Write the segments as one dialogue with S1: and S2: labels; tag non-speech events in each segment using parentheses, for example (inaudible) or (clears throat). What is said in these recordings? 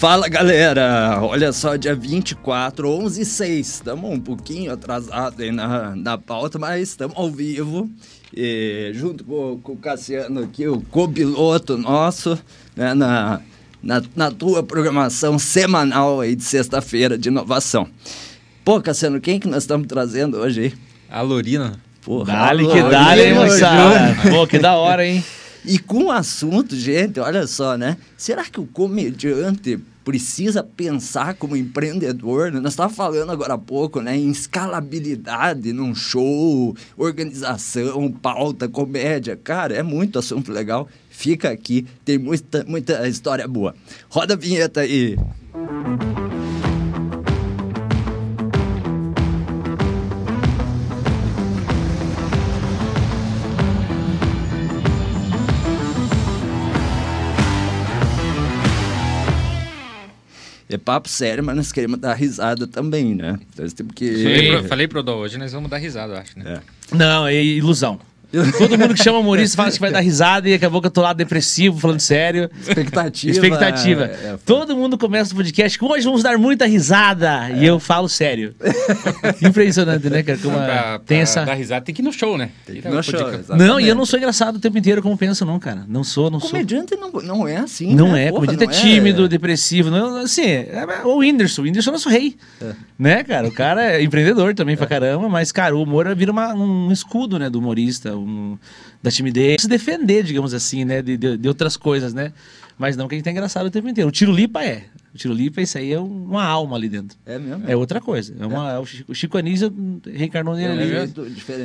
S1: Fala galera, olha só, dia 24, 11 e 6, estamos um pouquinho atrasados aí na, na pauta, mas estamos ao vivo, e, junto com, com, o Cassiano aqui, o copiloto nosso, né, na, na, na tua programação semanal aí de sexta-feira de inovação. Pô, Cassiano, quem que nós estamos trazendo hoje aí?
S2: A Lorina.
S3: Porra, dale que dale, hein, moçada? Pô, que da hora, hein?
S1: E com o assunto, gente, olha só, né? Será que o comediante precisa pensar como empreendedor? Nós estávamos falando agora há pouco, né? Em escalabilidade num show, organização, pauta, comédia. Cara, é muito assunto legal. Fica aqui, tem muita, muita história boa. Roda a vinheta aí. Música é papo sério, mas nós queremos dar risada também, né? Então, temos que...
S2: Falei pro, falei pro Dó, hoje nós vamos dar risada, eu acho, né?
S3: É. Não, é ilusão. Todo mundo que chama humorista fala que vai dar risada e acabou que eu tô lá depressivo, falando sério.
S1: Expectativa.
S3: Expectativa. É, é, Todo mundo começa o podcast com hoje vamos dar muita risada. É. E eu falo sério. (laughs) Impressionante, né, cara? Como
S2: pra, tem essa... dar risada tem que ir no show, né? Tem que ir no
S3: show. Não, e eu não sou engraçado o tempo inteiro como penso, não, cara. Não sou, não
S1: comediante
S3: sou.
S1: Comediante não, não é assim.
S3: Não né? é. Porra, comediante é tímido, depressivo. Não, assim, é, o Whindersson. O Whindersson é nosso rei. Né, cara? O cara é empreendedor também pra caramba, mas, cara, o humor vira uma, um escudo, né, do humorista. Um da timidez, se defender, digamos assim, né, de, de, de, outras coisas, né? Mas não que a gente tá engraçado o tempo inteiro. O tiro lipa é. O tiro lipa, isso aí é uma alma ali dentro.
S1: É mesmo?
S3: É outra coisa. É uma, é. O, Chico, o Chico Anísio reencarnou nele é ali.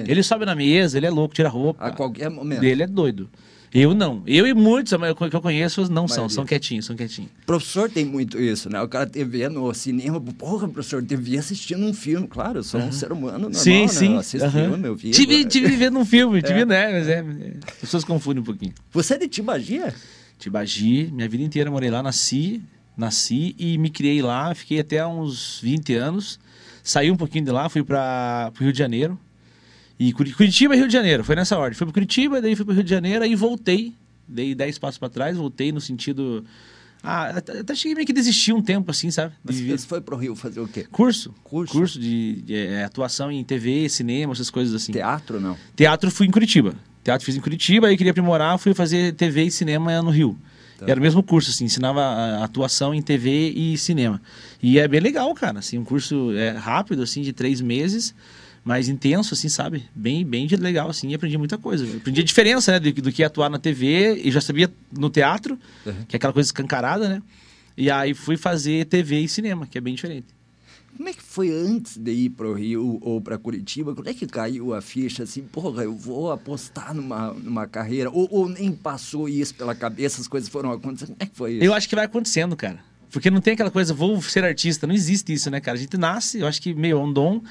S3: Ele sobe na mesa, ele é louco, tira roupa.
S1: A qualquer momento.
S3: Ele é doido. Eu não. Eu e muitos que eu conheço não são, são quietinhos, são quietinhos.
S1: Professor tem muito isso, né? O cara TV no cinema, porra, professor, TV assistindo um filme, claro, eu sou um ser humano normal,
S3: sim,
S1: né?
S3: Sim,
S1: eu assisto filme, eu vi.
S3: Tive, tive vendo um filme, tive, é. né? Mas é, as pessoas confundem um pouquinho.
S1: Você é de Tibagia?
S3: Tibagi, minha vida inteira morei lá, nasci, nasci e me criei lá, fiquei até uns 20 anos. Saí um pouquinho de lá, fui para o Rio de Janeiro. E Curitiba e Rio de Janeiro, foi nessa ordem. Fui para Curitiba, daí fui para Rio de Janeiro, aí voltei dei 10 passos para trás, voltei no sentido. Ah, até cheguei meio que desistir um tempo, assim, sabe?
S1: Mas você foi pro Rio fazer o quê?
S3: Curso. Curso? Curso de, de é, atuação em TV, cinema, essas coisas assim.
S1: Teatro, não?
S3: Teatro fui em Curitiba. Teatro fiz em Curitiba, aí queria aprimorar, fui fazer TV e cinema no Rio. Tá. Era o mesmo curso, assim, ensinava atuação em TV e cinema. E é bem legal, cara, assim, um curso é, rápido, assim, de três meses mais intenso, assim, sabe? Bem, bem legal, assim, e aprendi muita coisa. Aprendi a diferença, né, do, do que atuar na TV, e já sabia no teatro, uhum. que é aquela coisa escancarada, né? E aí fui fazer TV e cinema, que é bem diferente.
S1: Como é que foi antes de ir para o Rio ou para Curitiba? Como é que caiu a ficha assim, porra, eu vou apostar numa, numa carreira? Ou, ou nem passou isso pela cabeça, as coisas foram acontecendo? Como é que foi isso?
S3: Eu acho que vai acontecendo, cara. Porque não tem aquela coisa, vou ser artista. Não existe isso, né, cara? A gente nasce, eu acho que meio um dom.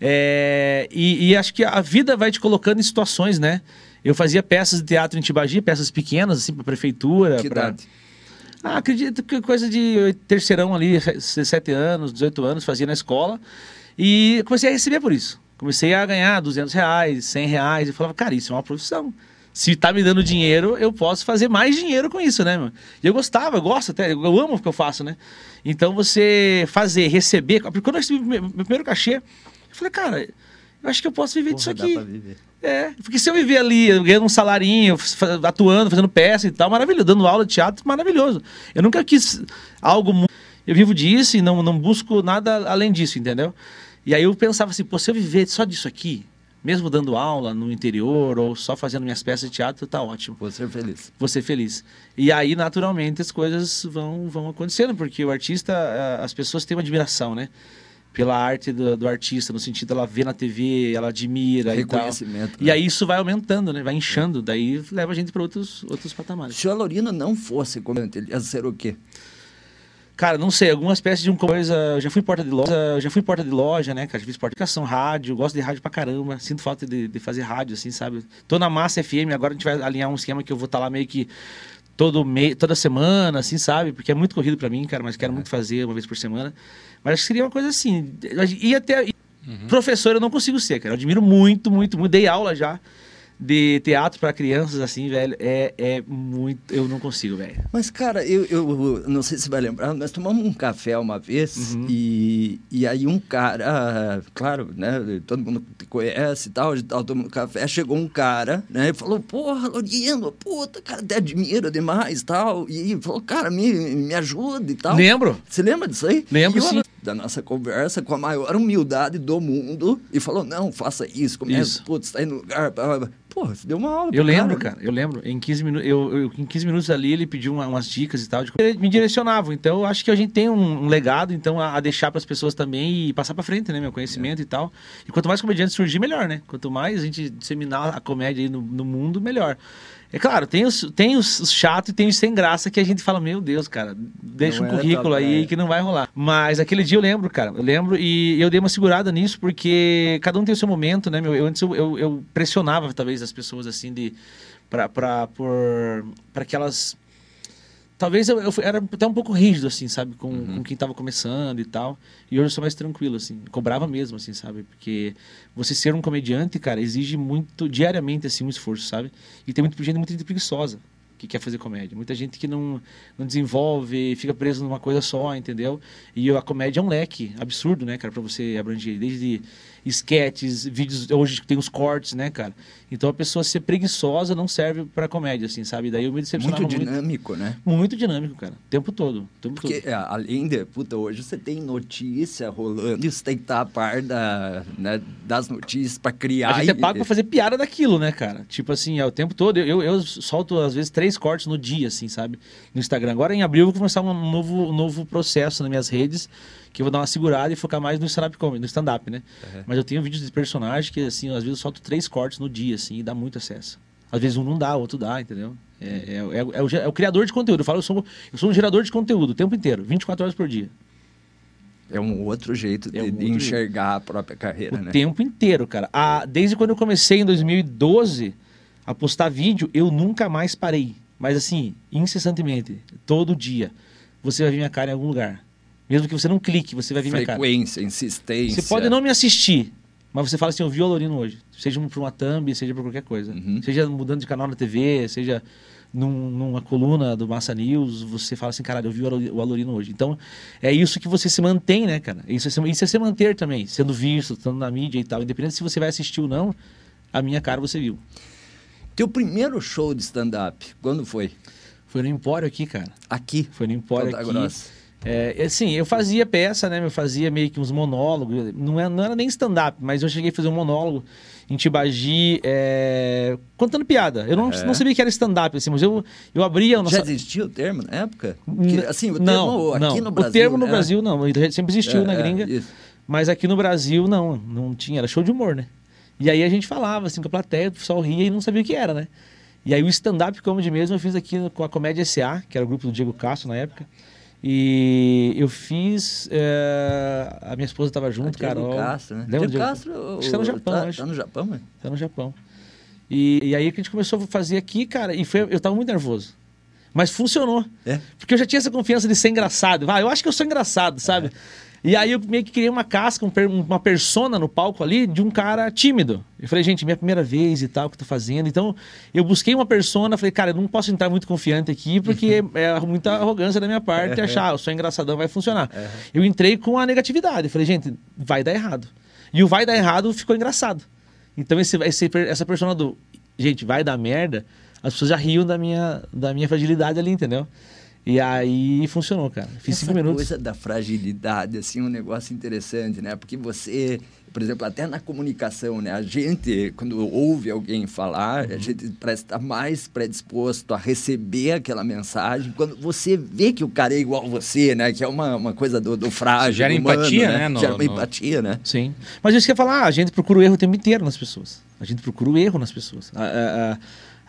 S3: É, e, e, acho que a vida vai te colocando em situações, né? Eu fazia peças de teatro em Tibagi, peças pequenas, assim, para prefeitura.
S1: Que pra... idade?
S3: Ah, acredito que coisa de terceirão ali, 17 anos, 18 anos, fazia na escola. E comecei a receber por isso. Comecei a ganhar 200 reais, 100 reais. E falava, cara, isso é uma profissão. Se tá me dando dinheiro, eu posso fazer mais dinheiro com isso, né, mano? E eu gostava, eu gosto até, eu amo o que eu faço, né? Então você fazer, receber. Porque quando eu recebi meu primeiro cachê, falei, cara, eu acho que eu posso viver Porra, disso aqui. É, porque se eu viver ali, ganhando um salarinho, atuando, fazendo peça e tal, maravilhoso, dando aula de teatro, maravilhoso. Eu nunca quis algo muito. Eu vivo disso e não, não busco nada além disso, entendeu? E aí eu pensava assim, pô, se eu viver só disso aqui, mesmo dando aula no interior ou só fazendo minhas peças de teatro, tá ótimo.
S1: Vou ser feliz.
S3: Vou ser feliz. E aí, naturalmente, as coisas vão, vão acontecendo, porque o artista, as pessoas têm uma admiração, né? Pela arte do, do, artista, no sentido ela vê na TV, ela admira
S1: Reconhecimento.
S3: E, tal. Né? e aí isso vai aumentando, né? Vai inchando, daí leva a gente para outros, outros patamares.
S1: Se o Alorino não fosse comediante, ele ia ser o quê?
S3: Cara, não sei, alguma espécie de uma coisa. Eu já fui porta de loja, já fui porta de loja, né, cara? Já fiz porta de rádio, gosto de rádio pra caramba. Sinto falta de, de fazer rádio, assim, sabe? Tô na Massa FM, agora a gente vai alinhar um esquema que eu vou estar tá lá meio que todo mês, toda semana, assim, sabe? Porque é muito corrido para mim, cara, mas quero é. muito fazer uma vez por semana. Mas acho que seria uma coisa assim. E até. Uhum. Professor eu não consigo ser, cara. Eu admiro muito, muito, muito. Dei aula já. De teatro para crianças, assim, velho, é, é muito. Eu não consigo, velho.
S1: Mas, cara, eu, eu não sei se você vai lembrar, nós tomamos um café uma vez uhum. e, e aí um cara, claro, né? Todo mundo conhece e tal, de tal, tomando café, chegou um cara, né? E falou, porra, Lorino, puta, cara, te admiro demais tal. E falou, cara, me, me ajuda e tal.
S3: Lembro.
S1: Você lembra disso aí?
S3: Lembro, sim.
S1: Da nossa conversa com a maior humildade do mundo e falou, não, faça isso, como isso. putz, tá aí no lugar. Blá, blá. Pô, você deu uma aula.
S3: Eu lembro, cara, eu lembro. Em 15 minutos, eu, eu, em 15 minutos ali, ele pediu uma, umas dicas e tal. De... Ele me direcionava. Então, eu acho que a gente tem um, um legado, então, a, a deixar para as pessoas também e passar para frente, né? Meu conhecimento é. e tal. E quanto mais comediantes surgir, melhor, né? Quanto mais a gente disseminar a comédia aí no, no mundo, melhor. É claro, tem os, tem os chatos e tem os sem graça que a gente fala, meu Deus, cara, deixa não um é currículo aí é. que não vai rolar. Mas aquele dia eu lembro, cara, eu lembro e eu dei uma segurada nisso porque cada um tem o seu momento, né, meu? Eu, antes eu, eu, eu pressionava talvez as pessoas assim de. para para que elas Talvez eu, eu, era até um pouco rígido, assim, sabe? Com, uhum. com quem estava começando e tal. E hoje eu sou mais tranquilo, assim. Cobrava mesmo, assim, sabe? Porque você ser um comediante, cara, exige muito, diariamente, assim, um esforço, sabe? E tem muita gente muito preguiçosa que quer fazer comédia. Muita gente que não, não desenvolve, fica preso numa coisa só, entendeu? E a comédia é um leque absurdo, né, cara? Pra você abranger desde esquetes, vídeos, hoje tem os cortes, né, cara? Então a pessoa ser preguiçosa não serve para comédia, assim, sabe? Daí eu me decepcionava
S1: muito. dinâmico,
S3: muito,
S1: né?
S3: Muito dinâmico, cara. O tempo todo. O tempo
S1: Porque,
S3: todo.
S1: É, além de, puta, hoje você tem notícia rolando, você tem que estar a par da, né, das notícias para criar.
S3: A gente é pago pra fazer piada daquilo, né, cara? Tipo assim, é o tempo todo. Eu, eu solto, às vezes, três cortes no dia, assim, sabe? No Instagram. Agora, em abril, eu vou começar um novo, um novo processo nas minhas redes que eu vou dar uma segurada e focar mais no stand-up comedy, no stand-up, né? Uhum. Mas eu tenho vídeos de personagem que, assim, às vezes eu solto três cortes no dia, assim, e dá muito acesso. Às vezes um não dá, outro dá, entendeu? É, é, é, é, o, é o criador de conteúdo. Eu falo, eu sou, eu sou um gerador de conteúdo o tempo inteiro, 24 horas por dia.
S1: É um outro jeito de, é um outro de enxergar jeito. a própria carreira,
S3: o
S1: né?
S3: O tempo inteiro, cara. A, desde quando eu comecei em 2012 a postar vídeo, eu nunca mais parei. Mas assim, incessantemente, todo dia, você vai ver minha cara em algum lugar. Mesmo que você não clique, você vai vir
S1: minha cara. Frequência, insistência.
S3: Você pode não me assistir, mas você fala assim, eu vi o Alorino hoje. Seja por uma thumb, seja por qualquer coisa. Uhum. Seja mudando de canal na TV, seja num, numa coluna do Massa News, você fala assim, caralho, eu vi o Alorino hoje. Então, é isso que você se mantém, né, cara? Isso é, isso é se manter também, sendo visto, estando na mídia e tal. Independente se você vai assistir ou não, a minha cara você viu.
S1: Teu primeiro show de stand-up, quando foi?
S3: Foi no Empório aqui, cara.
S1: Aqui?
S3: Foi no Empório aqui. Grossa. É, assim, eu fazia peça, né? Eu fazia meio que uns monólogos. Não era, é, não era nem stand-up, mas eu cheguei a fazer um monólogo em Tibagi é, contando piada. Eu não, é. não sabia que era stand-up, assim, mas eu, eu abria...
S1: Nossa... Já existia o termo na época? Porque, assim, o termo
S3: não,
S1: aqui
S3: não.
S1: no Brasil...
S3: O termo no é. Brasil, não. Sempre existiu na gringa. Mas aqui no Brasil, não. Não tinha. Era show de humor, né? E aí a gente falava, assim, com a plateia, o pessoal ria e não sabia o que era, né? E aí o stand-up comedy mesmo eu fiz aqui com a Comédia SA, que era o grupo do Diego Castro na época. E eu fiz. É, a minha esposa estava junto, cara. Carol.
S1: Castro, né? Diego Castro.
S3: Está no Japão
S1: tá,
S3: hoje.
S1: Tá no Japão, mano?
S3: Tá no Japão. E, e aí que a gente começou a fazer aqui, cara, e foi, eu estava muito nervoso. Mas funcionou. É? Porque eu já tinha essa confiança de ser engraçado. Ah, eu acho que eu sou engraçado, sabe? É. E aí eu meio que criei uma casca, um, uma persona no palco ali de um cara tímido. Eu falei, gente, minha primeira vez e tal, que eu tô fazendo. Então, eu busquei uma persona, falei, cara, eu não posso entrar muito confiante aqui, porque uhum. é muita arrogância da minha parte achar, eu sou engraçadão, vai funcionar. Eu entrei com a negatividade. Falei, gente, vai dar errado. E o vai dar errado ficou engraçado. Então, esse, esse, essa persona do, gente, vai dar merda, as pessoas já riam da minha, da minha fragilidade ali, entendeu? E aí funcionou, cara. Fiz
S1: Essa
S3: cinco minutos.
S1: coisa da fragilidade, assim, um negócio interessante, né? Porque você, por exemplo, até na comunicação, né? A gente, quando ouve alguém falar, uhum. a gente parece estar mais predisposto a receber aquela mensagem. Quando você vê que o cara é igual a você, né? Que é uma, uma coisa do, do frágil,
S2: Gera
S1: humano,
S2: empatia,
S1: né?
S2: né? No,
S1: Gera uma
S2: no...
S1: empatia, né?
S3: Sim. Mas isso que eu falar, a gente procura o erro o tempo inteiro nas pessoas. A gente procura o erro nas pessoas. A, a, a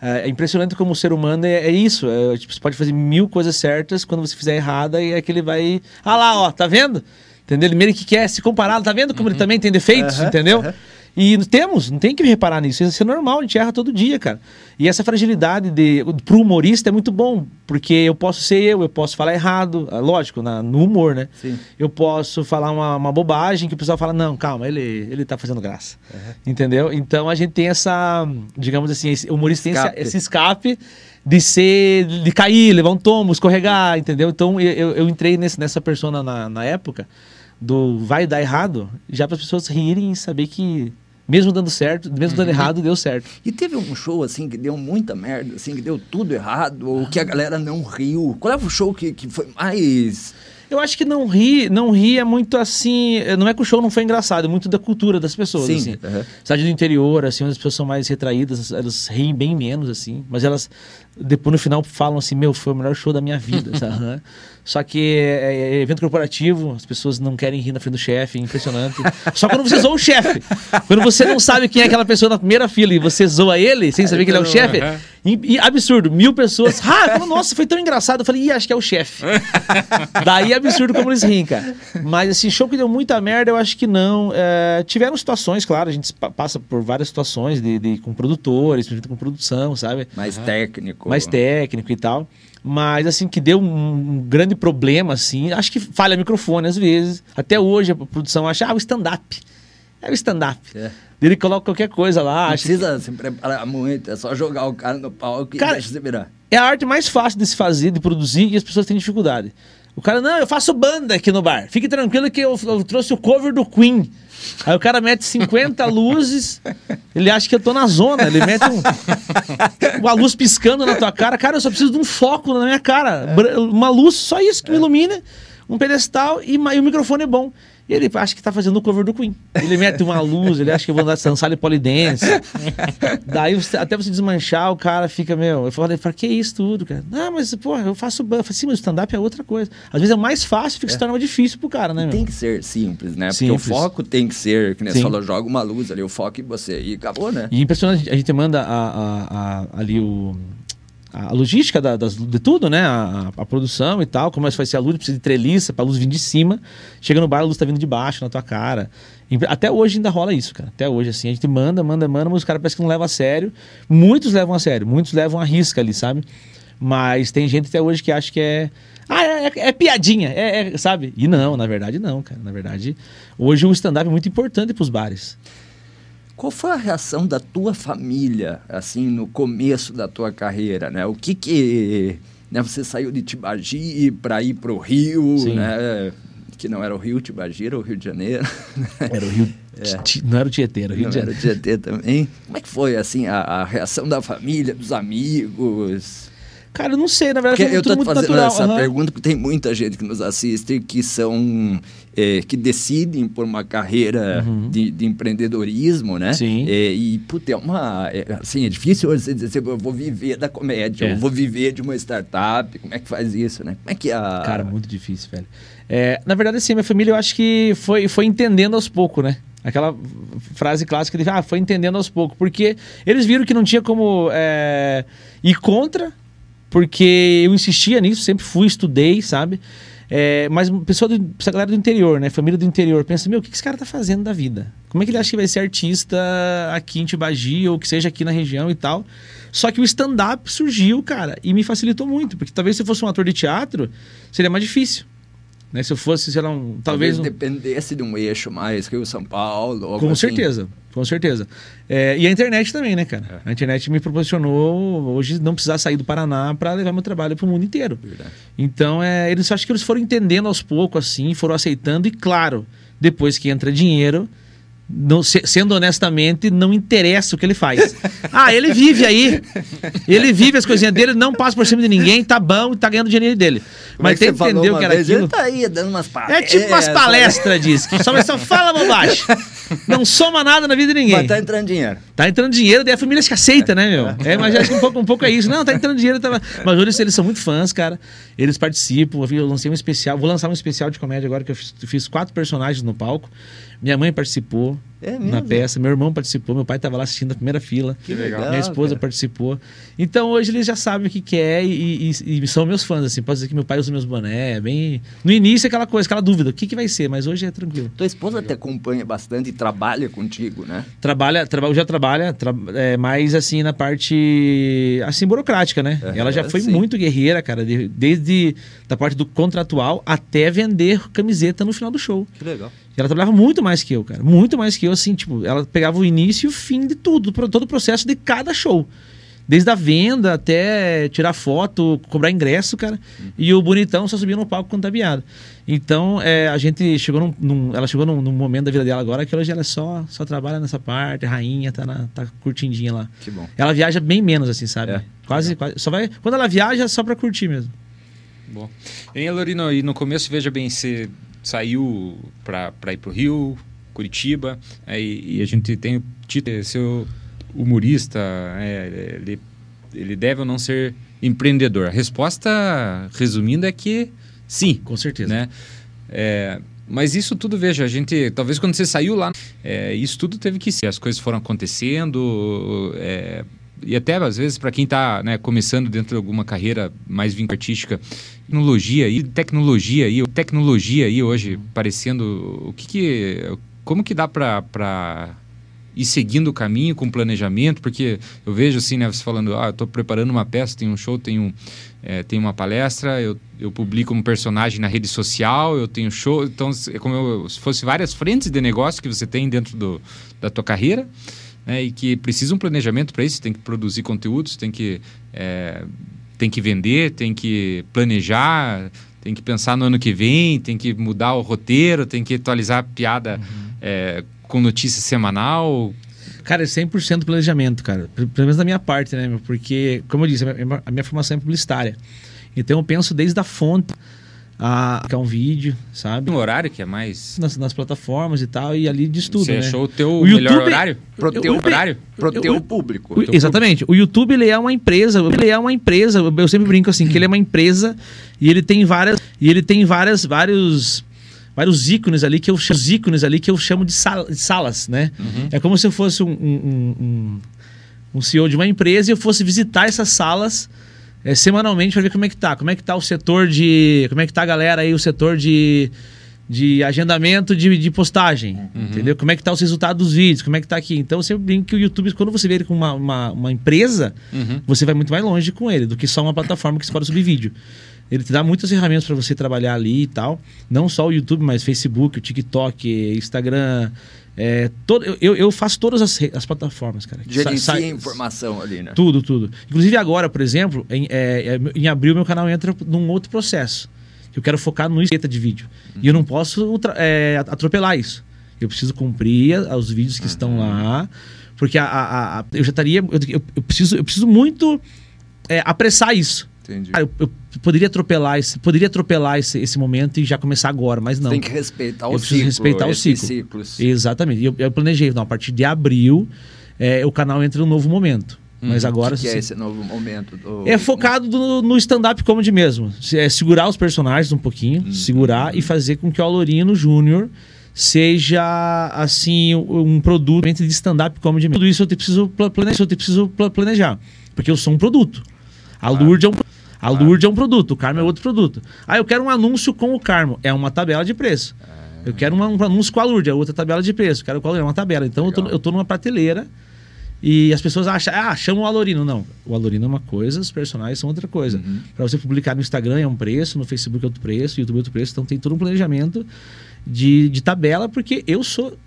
S3: é, é impressionante como o ser humano é, é isso. É, tipo, você pode fazer mil coisas certas, quando você fizer errada, e é que ele vai. Ah lá, ó, tá vendo? Entendeu? Ele meio que quer se comparar, tá vendo como uhum. ele também tem defeitos, uhum. entendeu? Uhum. E temos, não tem que reparar nisso. Isso é normal, a gente erra todo dia, cara. E essa fragilidade de, pro humorista é muito bom, porque eu posso ser eu, eu posso falar errado, ah, lógico, na, no humor, né?
S1: Sim.
S3: Eu posso falar uma, uma bobagem que o pessoal fala, não, calma, ele, ele tá fazendo graça. Uhum. Entendeu? Então a gente tem essa, digamos assim, esse, o humorista escape. tem esse, esse escape de ser, de cair, levar um tombo, escorregar, entendeu? Então eu, eu entrei nesse, nessa persona na, na época do vai dar errado, já para as pessoas rirem e saber que mesmo dando certo, mesmo dando uhum. errado, deu certo.
S1: E teve um show, assim, que deu muita merda, assim, que deu tudo errado, ou que a galera não riu. Qual é o show que, que foi mais...
S3: Eu acho que não ri, não ri é muito assim. Não é que o show não foi engraçado, é muito da cultura das pessoas. Sim. Assim. Uhum. Cidade do interior, assim, onde as pessoas são mais retraídas, elas riem bem menos, assim. Mas elas, depois no final, falam assim: Meu, foi o melhor show da minha vida. (laughs) Só que é, é, é, evento corporativo, as pessoas não querem rir na frente do chefe, é impressionante. Só quando você zoa o chefe. Quando você não sabe quem é aquela pessoa na primeira fila e você zoa ele, sem saber que ele é o chefe, e, absurdo. Mil pessoas. Ah, nossa, foi tão engraçado. Eu falei, ih, acho que é o chefe. Daí é absurdo como eles riem, cara. Mas assim, show que deu muita merda, eu acho que não. É, tiveram situações, claro, a gente passa por várias situações de, de com produtores, com produção, sabe?
S1: Mais técnico.
S3: Mais técnico e tal. Mas, assim, que deu um, grande problema, assim. Acho que falha microfone às vezes. Até hoje a produção acha, ah, o stand-up. É o stand-up. É. Ele coloca qualquer coisa lá.
S1: Não precisa que... se preparar muito, é só jogar o cara no palco e
S3: cara,
S1: deixa se virar.
S3: É a arte mais fácil de se fazer, de produzir, e as pessoas têm dificuldade. O cara, não, eu faço banda aqui no bar. Fique tranquilo que eu, eu trouxe o cover do Queen. Aí o cara mete 50 (laughs) luzes, ele acha que eu tô na zona, ele mete um, uma luz piscando na tua cara. Cara, eu só preciso de um foco na minha cara. Uma luz, só isso que me ilumina, um pedestal e, e o microfone é bom. E ele acha que tá fazendo o cover do Queen. Ele mete uma luz, ele acha que eu vou andar dançar polidense. Daí até você desmanchar, o cara fica, meu. Eu falo, falo que isso tudo, cara? Não, mas, porra, eu faço ban. Eu falo, sim, mas o stand-up é outra coisa. Às vezes é mais fácil, fica é. se torna mais difícil pro cara, né, meu?
S1: Tem que ser simples, né? Porque simples. o foco tem que ser, que nem você falou, joga uma luz ali, o foco em você. E acabou, né?
S3: E impressionante, a gente manda a, a, a, ali o a logística da, das, de tudo, né? A, a, produção e tal, como é que vai ser a luz, precisa de treliça para a luz vir de cima. Chega no bar, a luz tá vindo de baixo na tua cara. Até hoje ainda rola isso, cara. Até hoje, assim, a gente manda, manda, manda, mas os caras parecem que não levam a sério. Muitos levam a sério, muitos levam a risca ali, sabe? Mas tem gente até hoje que acha que é. Ah, é, é, é piadinha, é, é, sabe? E não, na verdade não, cara. Na verdade, hoje o stand-up é muito importante para os bares.
S1: Qual foi a reação da tua família, assim, no começo da tua carreira, né? O que que... Né, você saiu de Tibagi para ir para o Rio, Sim. né? Que não era o Rio Tibagi, era o Rio de Janeiro. (laughs)
S3: Era o Rio... (laughs) É. Não era o Tietê, era o Rio não de Janeiro.
S1: Era o Tietê também. Como é que foi, assim, a, a reação da família, dos amigos?
S3: Cara, eu não sei, na verdade,
S1: porque eu tô muito fazendo natural. essa uhum. pergunta porque tem muita gente que nos assiste que são é, que decidem por uma carreira uhum. de, de, empreendedorismo, né?
S3: Sim.
S1: É, e puta, é uma é, assim é difícil você dizer assim, eu vou viver da comédia, é. eu vou viver de uma startup. Como é que faz isso, né? Como é que a
S3: cara muito difícil, velho. É, na verdade, assim, minha família eu acho que foi foi entendendo aos poucos, né? Aquela frase clássica de ah, foi entendendo aos poucos, porque eles viram que não tinha como é, ir contra porque eu insistia nisso, sempre fui, estudei, sabe? É, mas pessoa do, essa galera do interior, né? Família do interior, pensa, meu, o que esse cara tá fazendo da vida? Como é que ele acha que vai ser artista aqui em Tibagi ou que seja aqui na região e tal? Só que o stand-up surgiu, cara, e me facilitou muito, porque talvez se eu fosse um ator de teatro, seria mais difícil. Né? Se eu fosse, sei lá, um, talvez... talvez
S1: um... dependesse de um eixo mais que o São Paulo.
S3: Com assim. certeza, com certeza. É, e a internet também, né, cara? É. A internet me proporcionou hoje não precisar sair do Paraná para levar meu trabalho para o mundo inteiro.
S1: Verdade.
S3: Então, é, eles acho que eles foram entendendo aos poucos, assim, foram aceitando, e claro, depois que entra dinheiro não, sendo honestamente, não interessa o que ele faz. Ah, ele vive aí. Ele vive as coisinhas dele, não passa por cima de ninguém, tá bom e tá ganhando dinheiro dele. Como Mas é tem que entender o que era vez, aquilo.
S1: Ele tá aí dando umas palestras.
S3: É tipo umas palestras, diz. Que só, só fala bobagem. (laughs) Não soma nada na vida de ninguém. Mas
S1: tá entrando dinheiro.
S3: Tá entrando dinheiro, daí a família que aceita, né, meu? É, mas acho que um pouco, um pouco é isso. Não, tá entrando dinheiro. Tá... Mas hoje eles são muito fãs, cara. Eles participam. Eu lancei um especial. Vou lançar um especial de comédia agora, que eu fiz, fiz quatro personagens no palco. Minha mãe participou é na peça, meu irmão participou, meu pai estava lá assistindo a primeira fila.
S1: Que legal.
S3: Minha esposa
S1: cara.
S3: participou. Então hoje eles já sabem o que, que é e, e, e, são meus fãs, assim. Pode dizer que meu pai usa meus bonés, bem. No início aquela coisa, aquela dúvida, o que, que vai ser, mas hoje é tranquilo.
S1: Tua esposa te acompanha bastante trabalha contigo, né?
S3: Trabalha, traba, já trabalha, tra, é, mais assim na parte assim burocrática, né? É, ela já foi sim. muito guerreira, cara, de, desde da parte do contratual até vender camiseta no final do show.
S1: Que legal.
S3: Ela trabalhava muito mais que eu, cara. Muito mais que eu, assim, tipo, ela pegava o início e o fim de tudo, todo o processo de cada show. Desde a venda até tirar foto, cobrar ingresso, cara. Uhum. E o bonitão só subia no palco quando tá viado. Então, é, a gente chegou num, num ela chegou num, num, momento da vida dela agora que hoje ela só, só trabalha nessa parte, rainha, tá, na, tá curtindinha lá.
S1: Que bom.
S3: Ela viaja bem menos, assim, sabe? É, quase, quase. Só vai. Quando ela viaja, é só pra curtir mesmo.
S2: Bom. Em Lorino, e no começo, veja bem, você saiu para ir para o Rio, Curitiba, e, e, a gente tem o título ser humorista, é, ele, ele deve ou não ser empreendedor? A resposta, resumindo, é que sim.
S3: Com certeza.
S2: Né? É, mas isso tudo, veja, a gente. Talvez quando você saiu lá, é, isso tudo teve que ser. As coisas foram acontecendo. É, e até às vezes para quem está né, começando dentro de alguma carreira mais vinculada artística, tecnologia e tecnologia aí, tecnologia aí hoje parecendo o que, que como que dá para ir seguindo o caminho com planejamento, porque eu vejo assim, né, você falando, ah, estou preparando uma peça, tem um show, tem, um, é, tem uma palestra, eu, eu publico um personagem na rede social, eu tenho show, então é como eu, se fosse várias frentes de negócio que você tem dentro do, da tua carreira, né, e que precisa um planejamento para isso, tem que produzir conteúdos, tem que, é, tem que vender, tem que planejar, tem que pensar no ano que vem, tem que mudar o roteiro, tem que atualizar a piada uhum. é, com notícia semanal.
S3: Cara, é 100% planejamento, cara. Pelo menos da minha parte, né? Porque, como eu disse, a minha formação é publicitária. Então eu penso desde a fonte a ficar um vídeo, sabe?
S2: Um horário que é mais.
S3: Nas, nas plataformas e tal, e ali de estudo. Você
S2: né? achou o teu o melhor YouTube, horário?
S1: Pro teu eu, horário? Pro eu, teu eu, público.
S3: O, exatamente. Público. O YouTube ele é uma empresa. Ele é uma empresa. Eu sempre brinco assim, que ele é uma empresa e ele tem várias. E ele tem várias, vários vários ícones ali que eu chamo, ícones ali que eu chamo de, sal, de salas, né? Uhum. É como se eu fosse um, um, um, um, CEO de uma empresa e eu fosse visitar essas salas é, semanalmente para ver como é que tá. Como é que tá o setor de. Como é que tá a galera aí, o setor de, de agendamento de, de postagem. Uhum. Entendeu? Como é que tá os resultados dos vídeos, como é que tá aqui. Então você brinca que o YouTube, quando você vê ele com uma, uma, uma empresa, uhum. você vai muito mais longe com ele do que só uma plataforma que pode subir vídeo. Ele te dá muitas ferramentas para você trabalhar ali e tal. Não só o YouTube, mas Facebook, o TikTok, Instagram. É, todo, eu, eu faço todas as, as plataformas, cara.
S1: Gerencia informação ali, né?
S3: Tudo, tudo. Inclusive agora, por exemplo, em, é, é, em abril meu canal entra num outro processo. Eu quero focar no esqueta de vídeo. Uhum. E eu não posso é, atropelar isso. Eu preciso cumprir os vídeos que uhum. estão lá. Porque a, a, a, eu já estaria. Eu, eu, preciso, eu preciso muito é, apressar isso.
S1: Entendi.
S3: Ah, eu, eu, poderia atropelar esse, poderia atropelar esse, esse momento e já começar agora, mas não.
S1: Tem que respeitar o
S3: eu
S1: ciclo.
S3: respeitar o ciclo.
S1: Ciclos.
S3: Exatamente. Eu, eu planejei, não, a partir de abril é, o canal entra em um novo momento. Hum, mas agora
S1: que, que é esse novo momento? Do...
S3: É focado do, no stand-up comedy mesmo. É segurar os personagens um pouquinho, hum, segurar hum. e fazer com que o Alorino Júnior seja assim um produto de stand-up comedy mesmo. Tudo isso eu preciso planejar, eu preciso planejar, porque eu sou um produto. A Lourdes é um a Lourdes é um produto, o Carmo é outro produto. Ah, eu quero um anúncio com o Carmo. É uma tabela de preço. Eu quero um, um anúncio com a Lourdes, é outra tabela de preço. Eu quero qual é uma tabela. Então eu tô, eu tô numa prateleira e as pessoas acham, ah, chama o Alorino. Não, o Alorino é uma coisa, os personagens são outra coisa. Uhum. Para você publicar no Instagram é um preço, no Facebook é outro preço, no YouTube é outro preço. Então tem todo um planejamento de, de tabela, porque eu sou,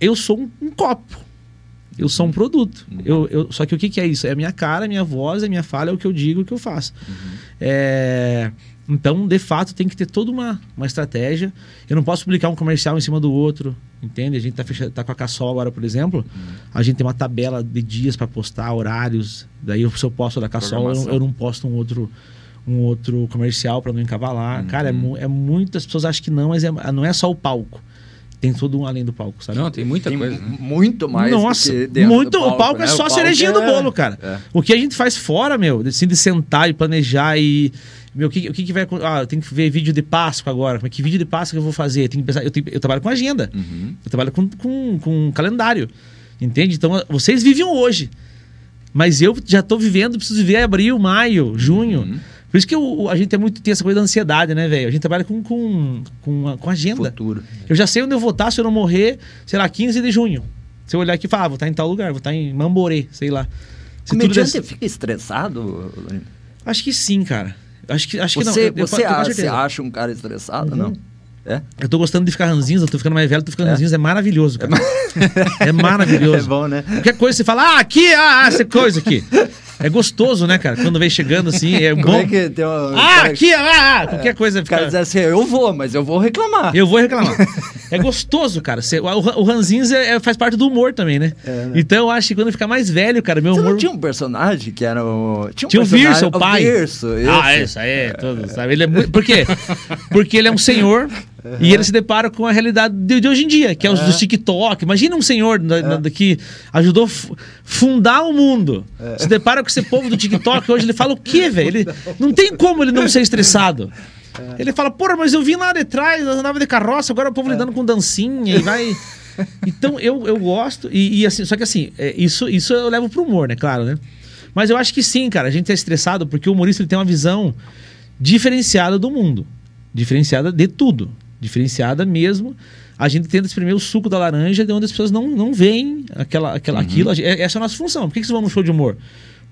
S3: eu sou um, um copo. Eu sou um produto. Uhum. Eu, eu, só que o que, que, é isso? É a minha cara, a minha voz, a minha fala, é o que eu digo, o que eu faço. Uhum. É, então, de fato, tem que ter toda uma, uma estratégia. Eu não posso publicar um comercial em cima do outro, entende? A gente tá, fechado, tá com a Cassol agora, por exemplo. Uhum. A gente tem uma tabela de dias para postar, horários. Daí, se eu posto da Cassol, eu, eu, não posto um outro um outro comercial para não encavalar. Cara, é, é muito... As pessoas acham que não, mas é, não é só o palco tem todo um além do palco, sabe?
S2: Não, tem muita tem coisa. Né?
S1: Muito mais.
S3: Nossa, muito. Palco, o palco né? é só cerejinha é... do bolo, cara. É. O que a gente faz fora, meu, assim, de sentar e planejar e. Meu, o que, o que, que vai. Ah, eu tenho que ver vídeo de Páscoa agora. Mas que vídeo de Páscoa eu vou fazer? Eu, tenho que pensar, eu, tenho, eu trabalho com agenda. Uhum. Eu trabalho com, com, com calendário. Entende? Então, vocês vivem hoje. Mas eu já estou vivendo, preciso viver abril, maio, junho. Uhum Por isso que o- a gente é muito, tem essa coisa da ansiedade, né, velho? A gente trabalha com, com, com, com agenda.
S1: Futuro.
S3: Eu já sei onde eu vou estar se eu não morrer, sei lá, 15 de junho. Se eu olhar aqui e falar, ah, vou estar em tal lugar, vou estar em Mamborê, sei lá. Se
S1: Comediante
S3: der-
S1: fica estressado?
S3: Acho que sim, cara. Acho que, acho que não.
S1: Você,
S3: Eu- eu
S1: você,
S3: quase
S1: acha, você acha um cara estressado, não? É?
S3: Eu tô gostando de ficar ranzinza, eu tô ficando mais velho, tô ficando
S1: É.
S3: ranzinza, é maravilhoso, cara. É, maravilhoso. (laughs)
S1: É bom, né?
S3: Qualquer coisa você fala, ah, aqui, ah, essa coisa aqui. É gostoso, né, cara? Quando vem chegando assim, é
S1: Como
S3: bom.
S1: é que tem uma,
S3: Ah,
S1: cara,
S3: aqui, ah, ah, qualquer coisa
S1: O cara
S3: fica...
S1: diz assim, eu vou, mas eu vou reclamar.
S3: Eu vou reclamar. (laughs) É gostoso, cara. Você- o, o ranzinza é- faz parte do humor também, né?
S1: É, né?
S3: Então eu acho que quando ficar mais velho, cara, meu
S1: Você
S3: humor...
S1: não tinha um personagem que era o... Tinha um
S3: Tinha o Virso, o pai.
S1: Virso,
S3: Ah,
S1: esse.
S3: isso aí, é todo, sabe? Ele é muito... Por quê? Porque ele é um senhor (laughs) e ele se depara com a realidade de, de hoje em dia, que é os do TikTok. Imagina um senhor da- da- que ajudou fundar o mundo. Se depara com esse povo do TikTok hoje, ele fala o quê, velho? Não tem como ele não ser estressado. Ele fala, porra, mas eu vim lá de trás, eu andava de carroça, agora o povo lidando com dancinha e vai. Então eu, eu gosto, e, e assim, só que assim, é, isso, isso eu levo pro humor, né? Claro, né? Mas eu acho que sim, cara, a gente é estressado porque o humorista ele tem uma visão diferenciada do mundo. Diferenciada de tudo. Diferenciada mesmo. A gente tenta exprimir o suco da laranja de onde as pessoas não, não veem aquela, aquela, aquilo. A gente- é- Essa é a nossa função. Por que, que vocês vão num show de humor?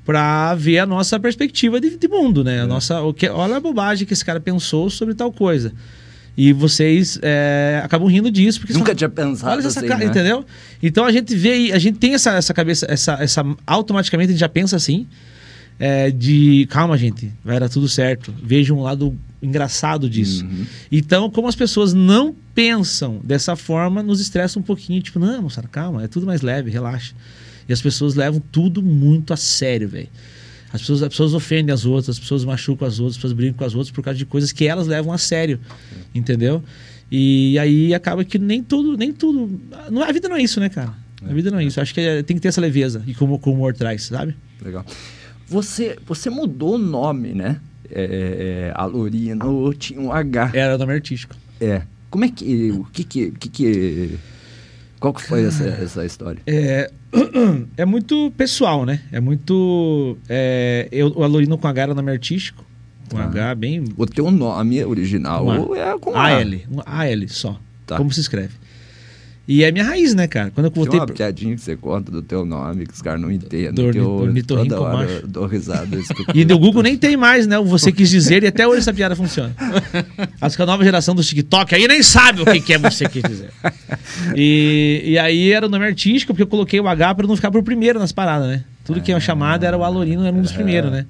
S3: Pra ver a nossa perspectiva de, de mundo, né? A nossa, o que, olha a bobagem que esse cara pensou sobre tal coisa. E vocês é, acabam rindo disso. Porque
S1: Nunca
S3: são-
S1: tinha pensado
S3: Olha essa
S1: assim,
S3: cara,
S1: né?
S3: entendeu? Então a gente vê, aí- a gente tem essa, essa cabeça, essa, essa automaticamente a gente já pensa assim, é, de calma, gente, vai dar tudo certo. Veja um lado engraçado disso.
S1: Uhum.
S3: Então, como as pessoas não pensam dessa forma, nos estressa um pouquinho, tipo, não, moçada, calma, é tudo mais leve, relaxa. E as pessoas levam tudo muito a sério, velho. As pessoas, as pessoas ofendem as outras, as pessoas machucam as outras, as pessoas brincam com as outras por causa de coisas que elas levam a sério, entendeu? E aí acaba que nem tudo, nem tudo. não- A vida não é isso, né, cara? A vida não é isso. Acho que é- tem que ter essa leveza e como, como o humor traz, sabe?
S1: Legal. Você, você mudou o nome, né? É, é, Alorino tinha um H.
S3: Era nome artístico.
S1: É. Como é que. O que que. que, que qual que foi essa, essa história?
S3: É, (clears throat) é muito pessoal, né? É muito. É, eu, o Alorino com H era nome artístico. Com
S1: Ah.
S3: H bem.
S1: O teu nome original
S3: Com
S1: é com A.
S3: AL. Um AL só.
S1: Tá.
S3: Como se escreve. E é minha raiz, né, cara? Quando eu
S1: Tem
S3: voltei.
S1: uma
S3: pro-
S1: piadinha que você conta do teu nome, que os caras não entendem.
S3: Do
S1: que eu toda hora
S3: macho.
S1: dou risada. (laughs)
S3: E o Google nem tem mais, né? O Você quis dizer, e até hoje essa piada funciona. (laughs) Acho que a nova geração do TikTok aí nem sabe o que, que é você quis dizer. E, e aí era o nome artístico, porque eu coloquei o H pra não ficar por primeiro nas paradas, né? Tudo que é uma chamada era o Alorino, era um dos primeiros, né?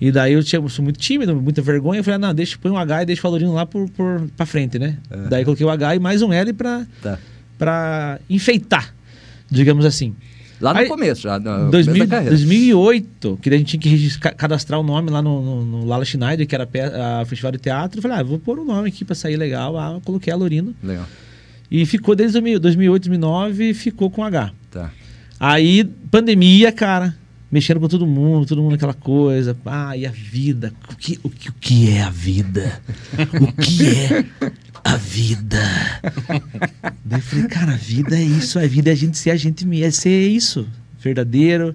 S3: E daí eu tinha, sou muito tímido, muita vergonha. Eu falei, ah, não, deixa, põe um H e deixa o Alorino lá por, por, pra frente, né? Daí eu coloquei o H e mais um L pra,
S1: Tá.
S3: Pra enfeitar, digamos assim.
S1: Lá no
S3: Aí-
S1: começo, já no
S3: 2000,
S1: começo da carreira.
S3: 2008, que a gente tinha que cadastrar o nome lá no, no, no Lala Schneider, que era a festival de teatro. Eu falei, ah, vou pôr o nome aqui pra sair legal. Ah, coloquei Alorino.
S1: Legal.
S3: E ficou desde 2000 2008, 2009, ficou com H.
S1: Tá.
S3: Aí, pandemia, cara, mexendo com todo mundo, todo mundo aquela coisa. Ah, e a vida? O que, o que, o que é a vida? O que é (laughs) a vida? Daí (laughs) eu falei, cara, a vida é isso, a vida é a gente ser a gente mesmo, é ser isso, verdadeiro.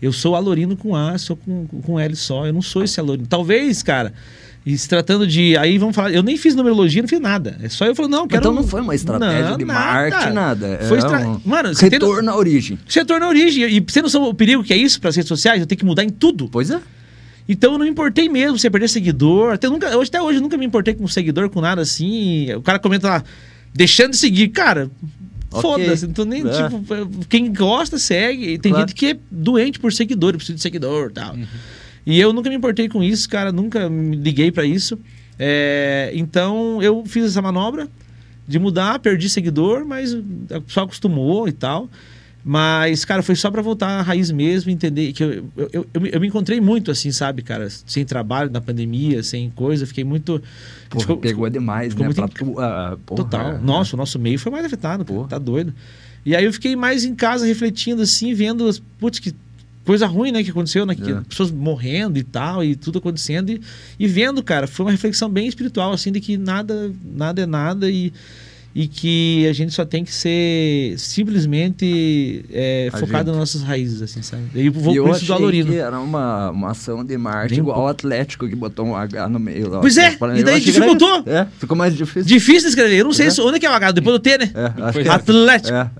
S3: Eu sou Alorino com A, sou com, com L só, eu não sou esse Alorino. Talvez, cara, e se tratando de. Aí vamos falar, eu nem fiz numerologia, não fiz nada. É só eu falei, não, quero.
S1: Então não foi uma estratégia
S3: Não,
S1: de
S3: nada.
S1: marketing, nada.
S3: Foi
S1: É
S3: estra...
S1: um
S3: Mano, você
S1: Retorno à origem.
S3: torna a origem. E você não sabe o perigo que é isso para as redes sociais? Eu tenho que mudar em tudo.
S1: Pois é.
S3: Então eu não me importei mesmo você perder seguidor. Até, nunca, hoje, até hoje eu nunca me importei com seguidor, com nada assim. O cara comenta lá, deixando de seguir. Cara,
S1: Ok.
S3: foda-se. Então, nem,
S1: É.
S3: tipo, quem gosta, segue. E tem
S1: Claro.
S3: gente que é doente por seguidor, precisa de seguidor e tal. E eu nunca me importei com isso, cara. Nunca me liguei para isso. É, então eu fiz essa manobra de mudar, perdi seguidor, mas pessoa acostumou e tal. Mas, cara, foi só pra voltar à raiz mesmo, entender que eu, eu, eu, eu me- encontrei muito assim, sabe, cara? Sem trabalho, na pandemia, sem coisa, fiquei muito.
S1: Porra,
S3: ficou-
S1: pegou demais,
S3: ficou
S1: né?
S3: muito
S1: Pra tua, porra.
S3: Total. Nossa, o nosso meio foi mais afetado, pô.
S1: Porra.
S3: Tá doido. E aí eu fiquei mais em casa refletindo, assim, vendo, as- putz, que coisa ruim, né, que aconteceu, né? Que
S1: É.
S3: pessoas morrendo e tal, e tudo acontecendo. E, e vendo, cara, foi uma reflexão bem espiritual, assim, de que nada, nada é nada e. e que a gente só tem que ser simplesmente é, focado
S1: gente.
S3: nas nossas raízes, assim, sabe? E vou
S1: eu
S3: por isso do Alorino.
S1: que era uma, uma ação de marketing igual o Atlético que botou um H no meio. Lá,
S3: Pois é, e daí
S1: era
S3: dificultou.
S1: isso. É, ficou mais difícil.
S3: Difícil de escrever. Eu não sei
S1: É.
S3: onde é que é o H, depois do T, né?
S1: É,
S2: é.
S3: Atlético.
S1: É,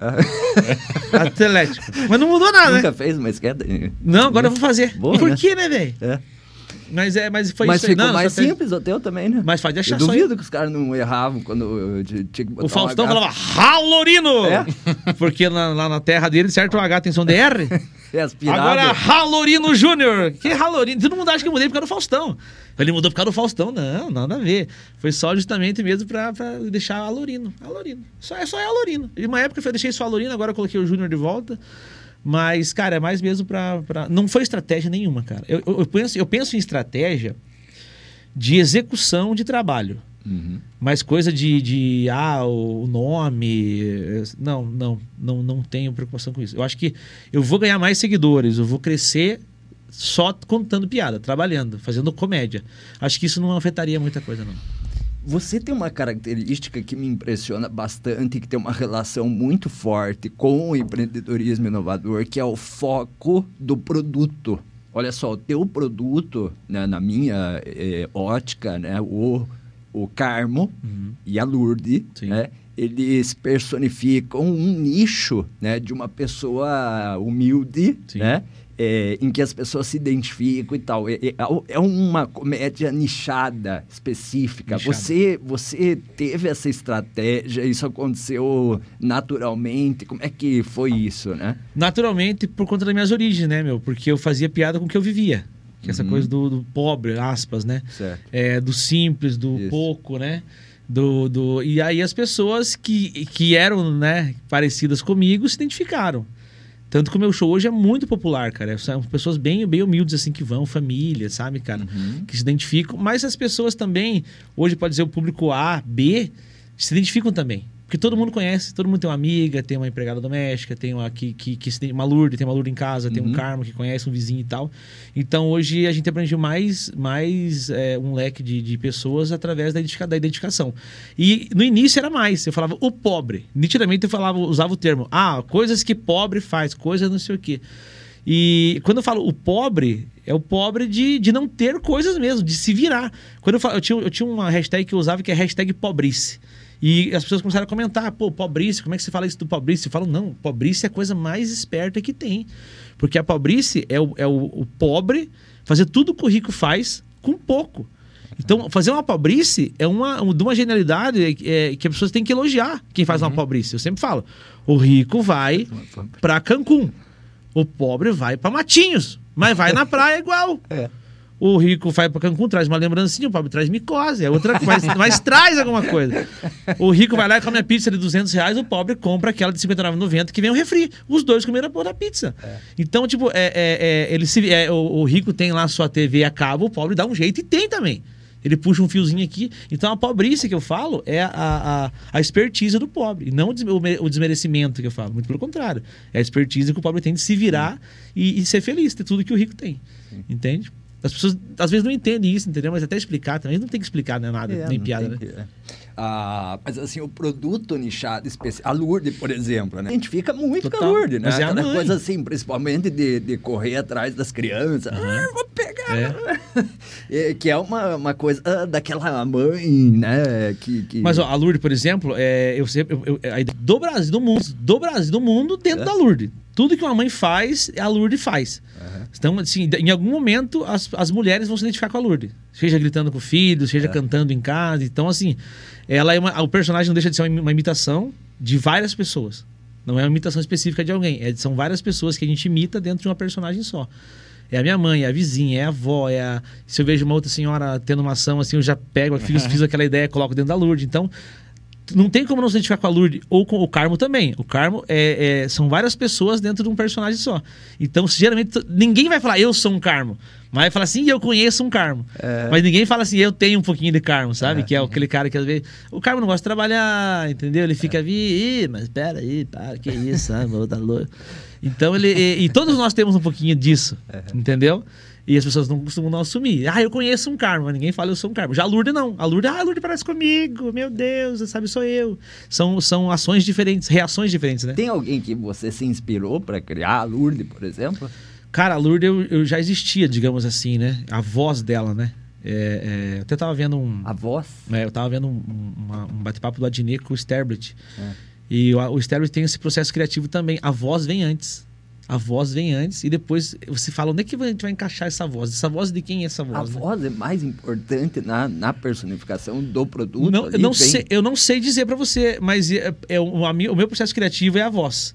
S1: é.
S3: Atlético. Mas não mudou nada, né?
S1: Nunca fez uma esquerda.
S3: Não, agora eu vou fazer.
S1: Boa,
S3: e por
S1: né?
S3: quê, né, velho?
S1: É.
S3: Mas, é, mas foi
S1: Mas
S3: isso aí.
S1: ficou
S3: Não,
S1: mais simples o teu também, né?
S3: Mas faz de achar
S1: Eu duvido que os caras não erravam quando eu tinha que botar
S3: O Faustão falava Halorino!
S1: É? (laughs)
S3: Porque na- lá na terra dele, certo, o H tem som de R. (laughs)
S1: É aspirado.
S3: Agora, Halorino Júnior. Que Halorino? Todo mundo acha que eu mudei por causa do Faustão. Ele mudou por causa do Faustão. Não, nada a ver. Foi só justamente mesmo pra, pra deixar Alorino. Alorino. Só, é só é Alorino. E uma época eu deixei só Alorino, agora eu coloquei o Júnior de volta. Mas, cara, é mais mesmo pra. pra... Não foi estratégia nenhuma, cara. Eu, eu, penso, eu penso em estratégia de execução de trabalho.
S1: Uhum.
S3: Mas coisa de, de ah, o nome. eh, Não, não, não, não tenho preocupação com isso. Eu acho que eu vou ganhar mais seguidores, eu vou crescer só contando piada, trabalhando, fazendo comédia. Acho que isso não afetaria muita coisa, não.
S1: Você tem uma característica que me impressiona bastante, que tem uma relação muito forte com o empreendedorismo inovador, que é o foco do produto. Olha só, o teu produto, né, na minha eh, ótica, né, o, o Carmo e a Lourdes, né, eles personificam um nicho né, de uma pessoa humilde,
S3: Sim.
S1: né, é, em que as pessoas se identificam e tal. É, é- é uma comédia nichada, específica.
S3: Nichada.
S1: Você, você teve essa estratégia, isso aconteceu naturalmente? Como é que foi isso, né?
S3: Naturalmente, por conta das minhas origens, né, meu? Porque eu fazia piada com o que eu vivia. Que é essa
S1: Uhum.
S3: coisa do, do pobre, aspas, né? É, do simples, do
S1: Isso.
S3: pouco, né? Do, do... E aí as pessoas que, que eram né, parecidas comigo se identificaram. Tanto que o meu show hoje é muito popular, cara. São pessoas bem, bem humildes, assim, que vão, família, sabe, cara?
S1: Uhum.
S3: Que se identificam. Mas as pessoas também, hoje pode ser o público A, B, se identificam também. Porque todo mundo conhece, todo mundo tem uma amiga, tem uma empregada doméstica, tem uma que, que, que tem uma Lourdes, tem uma Lourdes em casa, tem um
S1: Uhum.
S3: Carmo que conhece um vizinho e tal. Então hoje a gente abrangiu mais, mais é, um leque de, de pessoas através da, identifica- da identificação. E no início era mais, eu falava o pobre. Nitidamente eu falava, usava o termo, ah, coisas que pobre faz, coisas não sei o quê. E quando eu falo o pobre, é o pobre de, de não ter coisas mesmo, de se virar. Quando eu, falo, eu, tinha, eu tinha uma hashtag que eu usava que é hashtag pobrice. E as pessoas começaram a comentar, pô, pobrice, como é que você fala isso do pobrice? Eu falo, não, pobrice é a coisa mais esperta que tem. Porque a pobrice é o, é o, o pobre fazer tudo que o rico faz com pouco. Então, fazer uma pobrice é uma, um- de uma genialidade é, que as pessoas têm que elogiar quem faz uma pobrice. Eu sempre falo, o rico vai pra Cancún, o pobre vai pra Matinhos, mas vai na praia igual.
S1: É.
S3: O rico vai pra Cancún, traz uma lembrancinha, o pobre traz micose, é outra coisa, mas, traz alguma coisa. O rico vai lá e come a pizza de 200 reais, o pobre compra aquela de R$ 59,90 que vem o refri. Os dois comeram a porra da pizza. Então, tipo, é, é- é- ele se, é, o, o rico tem lá sua TV a cabo, o pobre dá um jeito e tem também. Ele puxa um fiozinho aqui. Então, a pobrice que eu falo é a, a, a expertise do pobre, não o des- o me- o desmerecimento que eu falo. Muito pelo contrário. É a expertise que o pobre tem de se virar e, e ser feliz, ter tudo que o rico tem. Entende? As pessoas às vezes não entendem isso, entendeu? Mas até explicar também. Não tem que explicar né, nada,
S1: É,
S3: nem piada, né?
S1: que- é. Ah, mas assim, o produto nichado especial. A Lourdes, por exemplo, né? A gente fica muito com a
S3: Total.
S1: Lourdes, né?
S3: Mas é
S1: Aquela coisa assim, principalmente de, de correr atrás das crianças. Ah, vou pegar. É, (laughs) que é uma, uma coisa ah, daquela mãe, né? Que, que...
S3: Mas ó, a Lourdes, por exemplo, é, eu sempre. eu- eu- ideia do Brasil, do mundo, do Brasil, do mundo dentro
S1: É.
S3: da Lourdes. Tudo que uma mãe faz, a Lourdes faz.
S1: Aham.
S3: Então, assim, em algum momento as, as mulheres vão se identificar com a Lourdes. Seja gritando com o filho, seja
S1: É.
S3: cantando em casa. Então, assim, ela é uma, o personagem não deixa de ser uma, uma imitação de várias pessoas. Não é uma imitação específica de alguém. É, são várias pessoas que a gente imita dentro de uma personagem só. É a minha mãe, é a vizinha, é a avó, é a... Se eu vejo uma outra senhora tendo uma ação assim, eu já pego, fiz, (laughs) fiz aquela ideia, coloco dentro da Lourdes. Então, não tem como não se identificar com a Lourdes ou com o Carmo também. O Carmo é, é- são várias pessoas dentro de um personagem só. Então, geralmente, ninguém vai falar eu sou um Carmo. Mas vai falar assim, eu conheço um Carmo.
S1: É.
S3: Mas ninguém fala assim, eu tenho um pouquinho de Carmo, sabe?
S1: É.
S3: Que é aquele cara que às vezes. O Carmo não gosta de trabalhar, entendeu? Ele fica vi, Ih, mas pera aí, para, que isso, ah, vou dar louco. Então ele. E, e todos nós temos um pouquinho disso, entendeu? E as pessoas não costumam não assumir. Ah, eu conheço um karma, ninguém fala eu sou um karma. Já a Lourdes não. A Lourdes, ah, a Lourdes parece comigo, meu Deus, sabe, sou eu. São, são ações diferentes, reações diferentes, né?
S1: Tem alguém que você se inspirou para criar a Lourdes, por exemplo?
S3: Cara, a Lourdes eu, eu já existia, digamos assim, né? A voz dela, né? É, é, eu até tava vendo um.
S1: A voz?
S3: É, eu tava vendo um, um bate-papo do Adnet com o Sterblit.
S1: É.
S3: E o, o Sterblit tem esse processo criativo também. A voz vem antes. A voz vem antes e depois você fala onde é que a gente vai encaixar essa voz? Essa voz de quem é essa
S1: A
S3: voz? né?
S1: voz é mais importante na, na personificação do produto.
S3: Não, eu, não
S1: vem-
S3: sei, eu não sei dizer pra você, mas é, é o, a o meu processo criativo é a voz.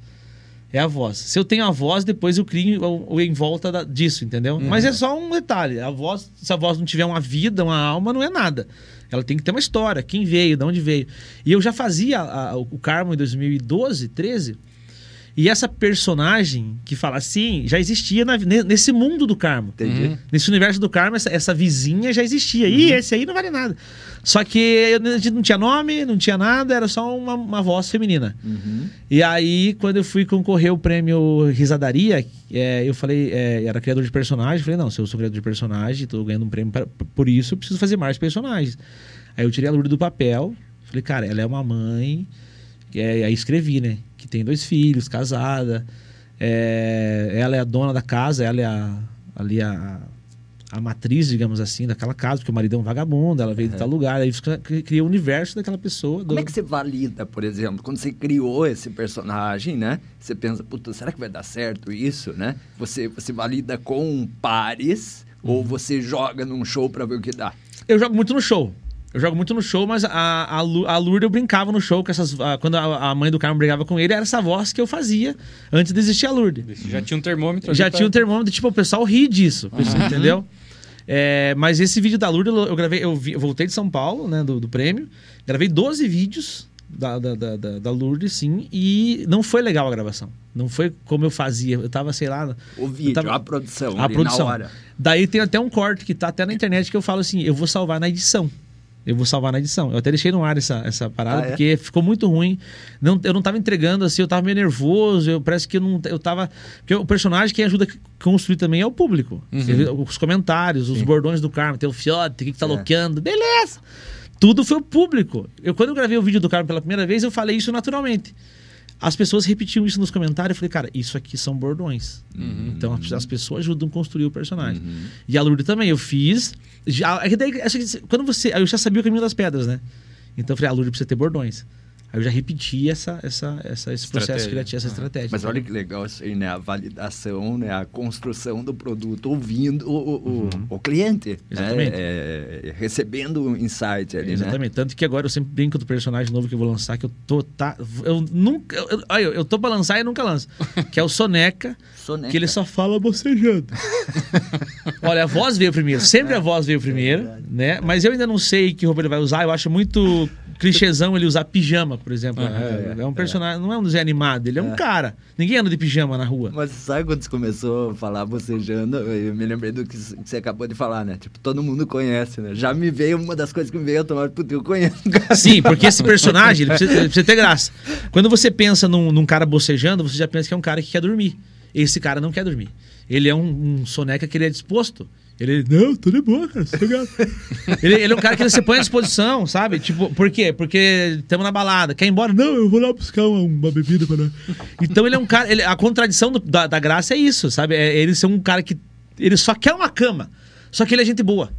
S3: É a voz. Se eu tenho a voz, depois eu crio o, o em volta da- disso, entendeu? Mas é só um detalhe. A voz, se a voz não tiver uma vida, uma alma, não é nada. Ela tem que ter uma história. Quem veio, de onde veio. E eu já fazia a- o o Carmo em 2012, 13. E essa personagem que fala assim já existia na- ne- nesse mundo do Carmo.
S1: Entendi.
S3: Nesse universo do Karma, essa, essa vizinha já existia. E esse aí não vale nada. Só que não tinha nome, não tinha nada, era só uma, uma voz feminina.
S1: Uhum.
S3: E aí, quando eu fui concorrer o prêmio Risadaria, é, eu falei, é, era criador de personagem, falei, não, se eu sou criador de personagem, tô ganhando um prêmio pra- por isso, eu preciso fazer mais personagens. Aí eu tirei a Lourdes do papel, falei, cara, ela é uma mãe, é, aí escrevi, né, que tem dois filhos, casada, é, ela é a dona da casa, ela é a, ali a, a matriz, digamos assim, daquela casa, porque o marido é um vagabundo, ela veio de tal lugar, aí cria o universo daquela pessoa.
S1: Como
S3: do-
S1: é que você valida, por exemplo, quando você criou esse personagem, né? Você pensa, puta, será que vai dar certo isso, né? Você, você valida com pares ou
S3: Uhum.
S1: você joga num show para ver o que dá?
S3: Eu jogo muito no show. Eu jogo muito no show, mas a, a, a Lourdes eu brincava no show com essas. a- quando a, a mãe do Carmo brigava com ele, era essa voz que eu fazia antes de existir a Lourdes.
S2: Já tinha um termômetro.
S3: Já
S2: pra-
S3: tinha um termômetro, tipo, o pessoal ri disso, pessoal, (laughs) entendeu? É, mas esse vídeo da Lourdes, eu gravei, eu, vi- eu voltei de São Paulo, né, do, do prêmio, gravei 12 vídeos da, da, da, da- da Lourdes, sim, e não foi legal a gravação. Não foi como eu fazia. Eu tava, sei lá,
S1: O vídeo,
S3: tava-
S1: a produção,
S3: a
S1: ali
S3: produção.
S1: na hora.
S3: Daí tem até um corte que tá até na internet que eu falo assim: eu vou salvar na edição. Eu vou salvar na edição. Eu até deixei no ar essa, essa parada,
S1: Ah, é?
S3: porque ficou muito ruim. Não, eu não tava entregando assim, eu tava meio nervoso. Eu, parece que eu não. Eu tava. Porque o personagem quem ajuda a construir também é o público. Ele- os comentários, os bordões do Carmo, tem o fiote, o que, que tá
S1: É.
S3: loqueando. Beleza! Tudo foi o público. Eu, quando eu gravei o vídeo do Carmo pela primeira vez, eu falei isso naturalmente. As pessoas repetiam isso nos comentários. Eu falei, cara, isso aqui são bordões. Então as, as pessoas ajudam a construir o personagem. E a Lourdes também, eu fiz. Já, é que daí, quando você. Eu já sabia o caminho das pedras, né? Então eu falei, a Lourdes precisa ter bordões. Aí eu já repeti essa, essa, essa, esse processo criativo, essa estratégia.
S1: Mas olha que legal isso aí, né? A validação, né? A construção do produto, ouvindo o, o, o cliente. né?
S3: Exatamente.
S1: É, recebendo um insight ali, né?
S3: Exatamente. Tanto que agora eu sempre brinco do personagem novo que eu vou lançar, que eu tô. Tá, eu nunca. Eu, olha, eu, eu tô pra lançar e nunca lanço. (laughs) Que é o Soneca.
S1: Soneca.
S3: Que ele só fala bocejando. (laughs) Olha, a voz veio primeiro. Sempre a voz veio primeiro, né? Mas eu ainda não sei que roupa ele vai usar. Eu acho muito clichêzão ele usar pijama, por exemplo. é, é um personagem, não é um desenho animado, ele é um cara. Ninguém anda de pijama na rua.
S1: Mas sabe quando você começou a falar bocejando, eu me lembrei do que você acabou de falar, né? Tipo, todo mundo conhece, né? Já me veio uma das coisas que me veio automático, puta, eu conheço. (laughs) cara.
S3: Sim, porque esse personagem ele precisa, ele precisa ter graça. Quando você pensa num, num cara bocejando, você já pensa que é um cara que quer dormir. Esse cara não quer dormir. Ele é um, um soneca que ele é disposto. Ele, não, tô de boa, cara, (laughs) ele, ele é um cara que ele se põe à disposição, sabe? Tipo, por quê? Porque estamos na balada. Quer ir embora? Não, eu vou lá buscar uma, uma bebida para Então ele é um cara. ele- a contradição do- da, da graça é isso, sabe? É ele ser um cara que. Ele só quer uma cama. Só que ele é gente boa.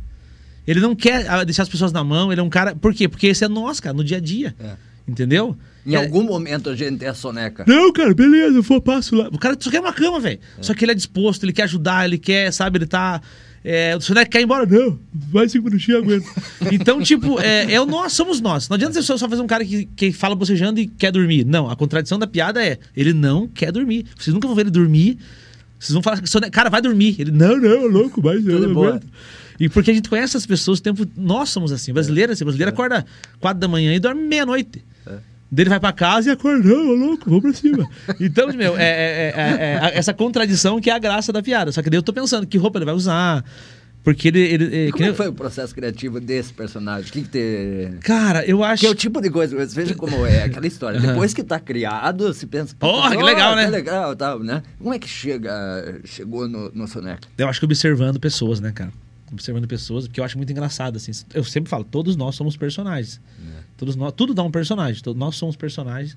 S3: Ele não quer ah, deixar as pessoas na mão, ele é um cara. Por quê? Porque esse é nós, cara, no dia a dia.
S1: É.
S3: Entendeu?
S1: Em
S3: É-
S1: algum momento a gente é soneca.
S3: Não, cara, beleza, eu vou, passo lá. O cara só quer uma cama, velho. Só que ele é disposto, ele quer ajudar, ele quer, sabe, ele tá. É, o senhor quer ir embora? Não, vai cinco minutinhos, aguento. (laughs) então, tipo, é, é nós, somos nós. Não adianta você só fazer um cara que, que fala bocejando e quer dormir. Não, a contradição da piada é, ele não quer dormir. Vocês nunca vão ver ele dormir. Vocês vão falar, "Soneca, cara, vai dormir. Ele, não, não, é louco, mas eu não aguento. E porque a gente conhece as pessoas o tempo. Nós somos assim. Brasileiro, assim, brasileiro acorda quatro da manhã e dorme meia-noite. Daí ele vai pra casa e ô louco, vamos pra cima. (laughs) Então, meu, é, é- é- é- é essa contradição que é a graça da piada. Só que daí eu tô pensando que roupa ele vai usar, Porque ele. ele, ele
S1: Como é que foi o processo criativo desse personagem? O que, que te...
S3: Cara, eu acho.
S1: Que é o tipo de coisa, veja como é aquela história. (laughs) Depois que tá criado, se pensa.
S3: Porra, que legal, né?
S1: Que legal, tal, né? Como é que chega, chegou no, no Soneca?
S3: Eu acho que observando pessoas, né, cara? Observando pessoas, porque eu acho muito engraçado, assim. Eu sempre falo, todos nós somos personagens. Todos nós, tudo dá um personagem. Todos nós somos personagens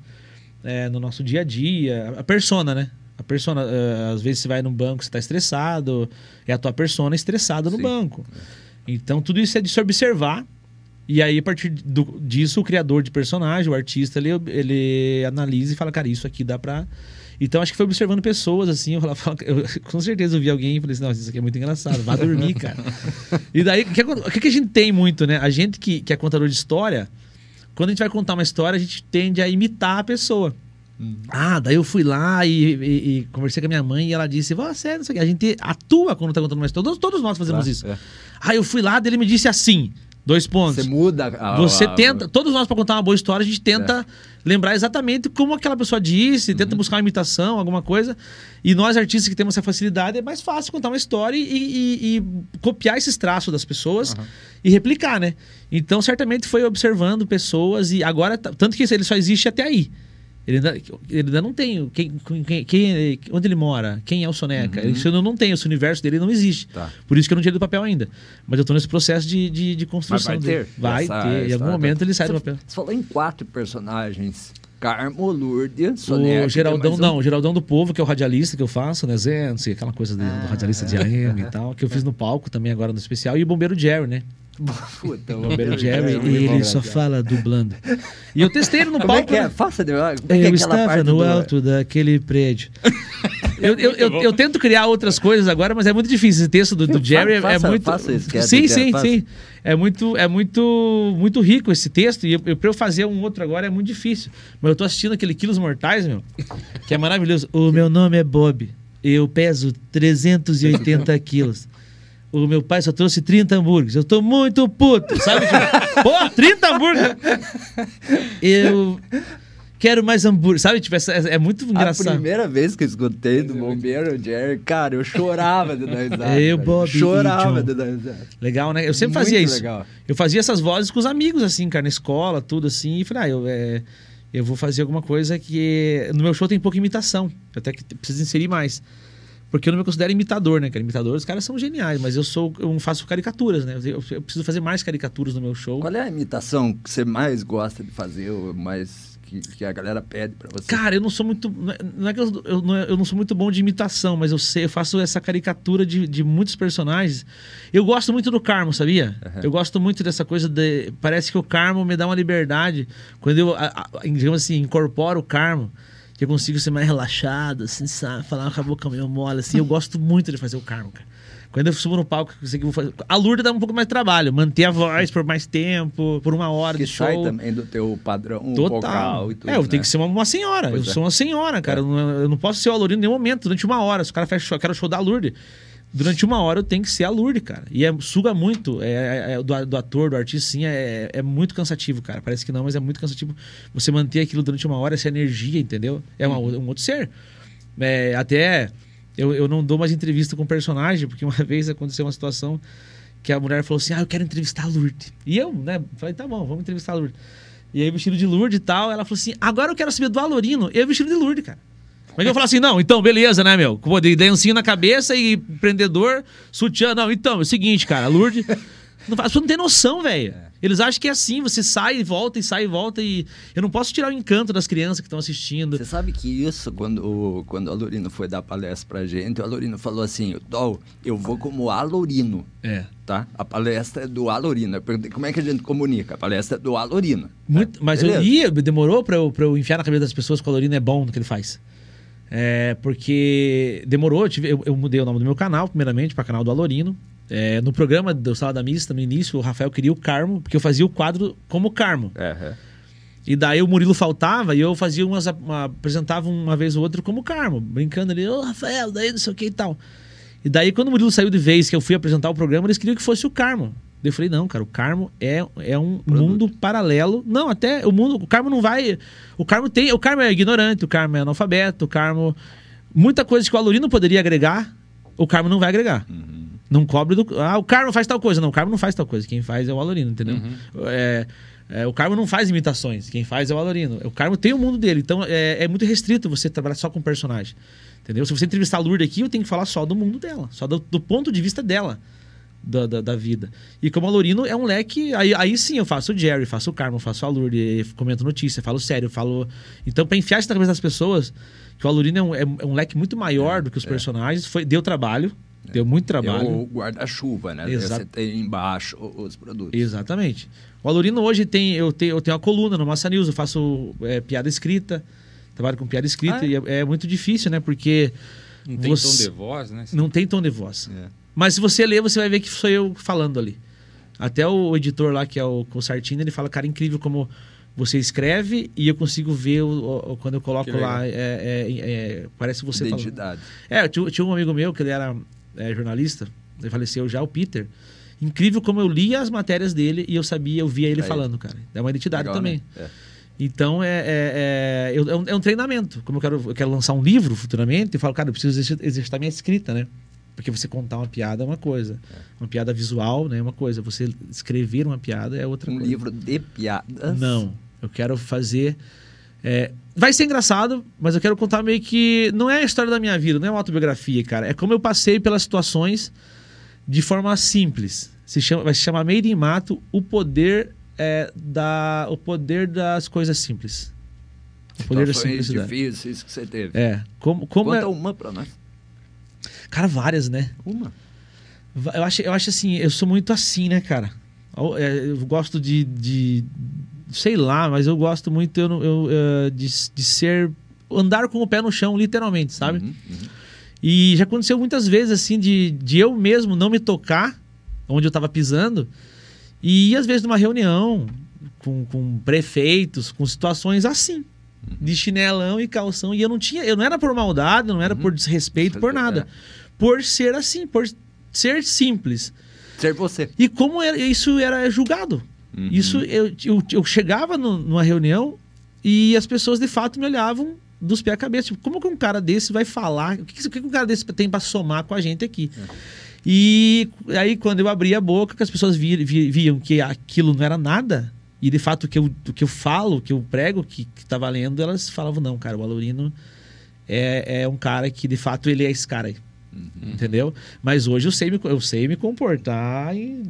S3: é, no nosso dia a dia. A persona, né? A persona, eh, às vezes você vai num banco, você está estressado, é a tua persona estressada no
S1: Sim.
S3: banco. Então tudo isso é de se observar. E aí, a partir do- disso, o criador de personagem, o artista, ele, ele analisa e fala, cara, isso aqui dá pra. Então acho que foi observando pessoas, assim, eu falava, eu, (laughs) com certeza eu vi alguém e falei assim, nossa, isso aqui é muito engraçado, vá dormir, cara. (laughs) e daí, o que, o que que a gente tem muito, né? A gente que, que é contador de história, quando a gente vai contar uma história, a gente tende a imitar a pessoa. Ah, daí eu fui lá e, e- e conversei com a minha mãe e ela disse: Você, não sei o quê. A gente atua quando tá contando uma história. Todos, todos nós fazemos
S1: Claro,
S3: isso.
S1: é.
S3: Aí eu fui lá, daí ele me disse assim: dois pontos.
S1: Você muda a,
S3: Você
S1: a-
S3: tenta, todos nós para contar uma boa história, a gente tenta lembrar exatamente como aquela pessoa disse, tenta buscar uma imitação, alguma coisa. E nós artistas que temos essa facilidade, é mais fácil contar uma história e, e- e copiar esses traços das pessoas e replicar, né? Então, certamente foi observando pessoas e agora, tanto que ele só existe até aí. Ele ainda, ele ainda não tem quem, quem, quem- onde ele mora, quem é o Soneca. Isso eu não tenho, esse universo dele não existe.
S1: Tá.
S3: Por isso que eu não tirei do papel ainda. Mas eu tô nesse processo de, de, de construção
S1: Mas vai
S3: dele.
S1: ter?
S3: Vai
S1: Essa
S3: ter. Em algum momento ele sai do
S1: Você-
S3: papel.
S1: Você falou em quatro personagens. Carmo, Lourdes, Soneca.
S3: O Geraldão,
S1: mais
S3: não, o Geraldão do Povo, que é o radialista que eu faço, né? Zé, não sei, aquela coisa de- do radialista de AM e tal, que eu fiz no palco também agora no especial. E o Bombeiro Jerry, né?
S1: Puta,
S3: O Bombeiro Jerry,
S1: é
S3: ele só fala dublando. E eu testei ele no (laughs)
S1: Como é
S3: palco.
S1: que é?
S3: né?
S1: Faça de como é que é
S3: Eu estava no
S1: do-
S3: alto daquele prédio. (laughs) Eu, eu, eu, eu tento criar outras coisas agora, mas é muito difícil. Esse texto do, do Jerry é-
S1: Faça-
S3: é muito.
S1: faça esse sketch,
S3: sim, sim,
S1: faça.
S3: sim. É muito, é muito, muito rico esse texto. E eu, eu, pra eu fazer um outro agora é muito difícil. Mas eu tô assistindo aquele Quilos Mortais, meu, que é maravilhoso. O meu nome é Bob. Eu peso 380 quilos. O meu pai só trouxe 30 hambúrgueres. Eu tô muito puto, sabe? Tipo, (laughs) Pô, 30 hambúrgueres! Eu quero mais hambúrguer, sabe? Tipo, essa- é, é muito
S1: A
S3: engraçado.
S1: primeira vez que eu escutei do bombeiro Jerry, cara, eu chorava de dar (laughs) risada.
S3: Eu. Bob
S1: Chorava de dar risada.
S3: Legal, né? Eu sempre
S1: Muito
S3: fazia isso.
S1: legal.
S3: Eu fazia essas vozes com os amigos, assim, cara, na escola, tudo assim. E falei, ah, eu, é, eu vou fazer alguma coisa que. No meu show tem pouca imitação. Eu até que preciso inserir mais. Porque eu não me considero imitador, né, cara? Imitador, os caras são geniais, mas eu sou. Eu faço caricaturas, né? Eu, eu preciso fazer mais caricaturas no meu show.
S1: Qual é a imitação que você mais gosta de fazer, ou mais que, que a galera pede pra você?
S3: Cara, eu não sou muito. não é- é que eu, eu, não, eu não sou muito bom de imitação, mas eu sei, eu faço essa caricatura de, de muitos personagens. Eu gosto muito do Carmo, sabia? Eu gosto muito dessa coisa de. Parece que o Carmo me dá uma liberdade. Quando eu, a- a- digamos assim, incorporo o Carmo, que eu consigo ser mais relaxado, assim, sabe? Falar com a boca meio mole, assim. Eu gosto muito de fazer o Carmo, cara. Quando eu subo no palco, eu sei que eu vou fazer. A Lourdes dá um pouco mais de trabalho, manter a voz por mais tempo, por uma hora
S1: que
S3: de show.
S1: sai também do teu padrão
S3: Total.
S1: vocal e tudo,
S3: é, eu
S1: né?
S3: tenho que ser uma, uma senhora.
S1: Pois
S3: eu
S1: é.
S3: sou uma senhora, cara. Eu, não, eu não posso ser o Alorino em nenhum momento, durante uma hora. Se o cara fecha o show, eu quero o show da Lourdes. Durante uma hora eu tenho que ser a Lourdes, cara. E é, suga muito. É, é- é do, do ator, do artista, sim, é, é muito cansativo, cara. Parece que não, mas é muito cansativo você manter aquilo durante uma hora, essa energia, entendeu? É uma- um outro ser. É, até eu, eu não dou mais entrevista com personagem, porque (laughs) uma vez aconteceu uma situação que a mulher falou assim: Ah, eu quero entrevistar a Lourdes. E eu, né, falei: tá bom, vamos entrevistar a Lourdes. E aí, vestido de Lourdes e tal, ela falou assim: agora eu quero saber do Alorino. Eu vestido de Lourdes, cara. Mas eu falo assim: não, então, beleza, né, meu? Pô, de lencinho na cabeça e prendedor, sutiã. Não, então, é o seguinte, cara, a Lourdes. (laughs) Não, faz- você não tem noção, velho. Eles acham que é assim, você sai e volta e sai e volta e. Eu não posso tirar o encanto das crianças que estão assistindo.
S1: Você sabe que isso, quando, o- quando o Alorino foi dar palestra pra gente, o Alorino falou assim, Dol, eu vou como Alorino,
S3: É.
S1: tá? A palestra é do Alorino. Eu perguntei, como é que a gente comunica? A palestra é do Alorino.
S3: Muito, mas eu
S1: Beleza.
S3: ia, demorou pra eu, pra eu enfiar na cabeça das pessoas que o Alorino é bom no que ele faz. É, porque demorou, eu, tive- eu, eu mudei o nome do meu canal, primeiramente, para canal do Alorino. É, no programa do Salada Mista, no início, o Rafael queria o Carmo, porque eu fazia o quadro como Carmo.
S1: É, é.
S3: E daí o Murilo faltava e eu fazia umas. Uma, apresentava uma vez ou outra como Carmo, brincando ali, ô Rafael, daí não sei o que e tal. E daí, quando o Murilo saiu de vez que eu fui apresentar o programa, eles queriam que fosse o Carmo. Eu falei, não, cara, o Carmo é, é um mundo paralelo. Não, até o mundo. O Carmo não vai. O Carmo tem. O Carmo é ignorante, o Carmo é analfabeto, o Carmo. Muita coisa que o Alorino poderia agregar, o Carmo não vai agregar. Não cobre do. Ah, o Carmo faz tal coisa. Não, o Carmo não faz tal coisa. Quem faz é o Alorino, entendeu? É, é, o Carmo não faz imitações. Quem faz é o Alorino. O Carmo tem o mundo dele. Então é, é muito restrito você trabalhar só com personagem. Entendeu? Se você entrevistar a Lourdes aqui, eu tenho que falar só do mundo dela. Só do, do ponto de vista dela. Da, da, da vida. E como a Lorino é um leque, aí, aí sim eu faço o Jerry, faço o Carmo, faço a Lourdes, comento notícia, falo sério, falo. Então, pra enfiar isso na cabeça das pessoas, que o Alurino é um, é, é um leque muito maior do que os personagens, foi, deu trabalho. Deu muito
S1: É
S3: trabalho.
S1: o guarda-chuva, né?
S3: Exato.
S1: Você tem embaixo os produtos.
S3: Exatamente. O Alurino hoje tem. Eu tenho, eu tenho uma coluna no Massa News, eu faço é, piada escrita. Trabalho com piada escrita
S1: Ah, é?
S3: e é, é muito difícil, né? Porque
S2: Não tem
S3: Você-
S2: tom de voz, né?
S3: não tem tom de voz.
S1: É.
S3: Mas se você ler, você vai ver que sou eu falando ali. Até o editor lá, que é o, o Sartini, ele fala, cara, incrível como você escreve e eu consigo ver o, o- quando eu coloco lá. é- é- é- parece você falando.
S1: Identidade.
S3: É, eu tinha, tinha um amigo meu que ele era é, jornalista, ele faleceu já, o Peter. Incrível como eu lia as matérias dele e eu sabia, eu via ele
S1: Aí.
S3: falando, cara. É uma identidade
S1: Legal,
S3: também.
S1: né? É.
S3: Então é, é, é, é um, é um treinamento. Como eu quero, eu quero lançar um livro futuramente, eu falo, cara, eu preciso exerci- exercitar minha escrita, né? Porque você contar uma piada é uma coisa. Uma piada visual né, é uma coisa. Você escrever uma piada é outra
S1: Um
S3: coisa.
S1: livro de piadas.
S3: Não. Eu quero fazer. é, vai ser engraçado, mas eu quero contar meio que. Não é a história da minha vida, não é uma autobiografia, cara. É como eu passei pelas situações de forma simples. Se chama, vai se chamar Made in Mato o poder, é, da, o poder das coisas simples. O poder da
S1: Situações
S3: simplicidade.
S1: difíceis que você teve.
S3: É. Como, como
S1: Conta
S3: é-
S1: uma pra nós.
S3: Cara, várias, né?
S1: Uma.
S3: Eu acho, eu acho assim, eu sou muito assim, né, cara? Eu, é, eu gosto de, de- Sei lá, mas eu gosto muito eu, eu, eh, de, de ser. andar com o pé no chão, literalmente, sabe?
S1: Uhum, uhum.
S3: E já aconteceu muitas vezes, assim, de, de eu mesmo não me tocar onde eu tava pisando. E ir, às vezes, numa reunião com, com prefeitos, com situações assim. De chinelão e calção. E eu não tinha. Eu não era por maldade, não era
S1: Uhum.
S3: por desrespeito, por nada. Por ser assim, por ser simples.
S1: Ser você.
S3: E como era- isso era julgado.
S1: Uhum.
S3: Isso eu, eu, eu chegava no- numa reunião e as pessoas de fato me olhavam dos pés à cabeça. Tipo, como que um cara desse vai falar? O que, que, o que um cara desse tem pra somar com a gente aqui? E aí, quando eu abria a boca, que as pessoas vi- vi- viam que aquilo não era nada, e de fato o que eu, o que eu falo, o que eu prego, que, que tá valendo, elas falavam: não, cara, o Alorino é, é um cara que de fato ele é esse cara aí. Entendeu? Mas hoje eu sei, me, eu sei me comportar em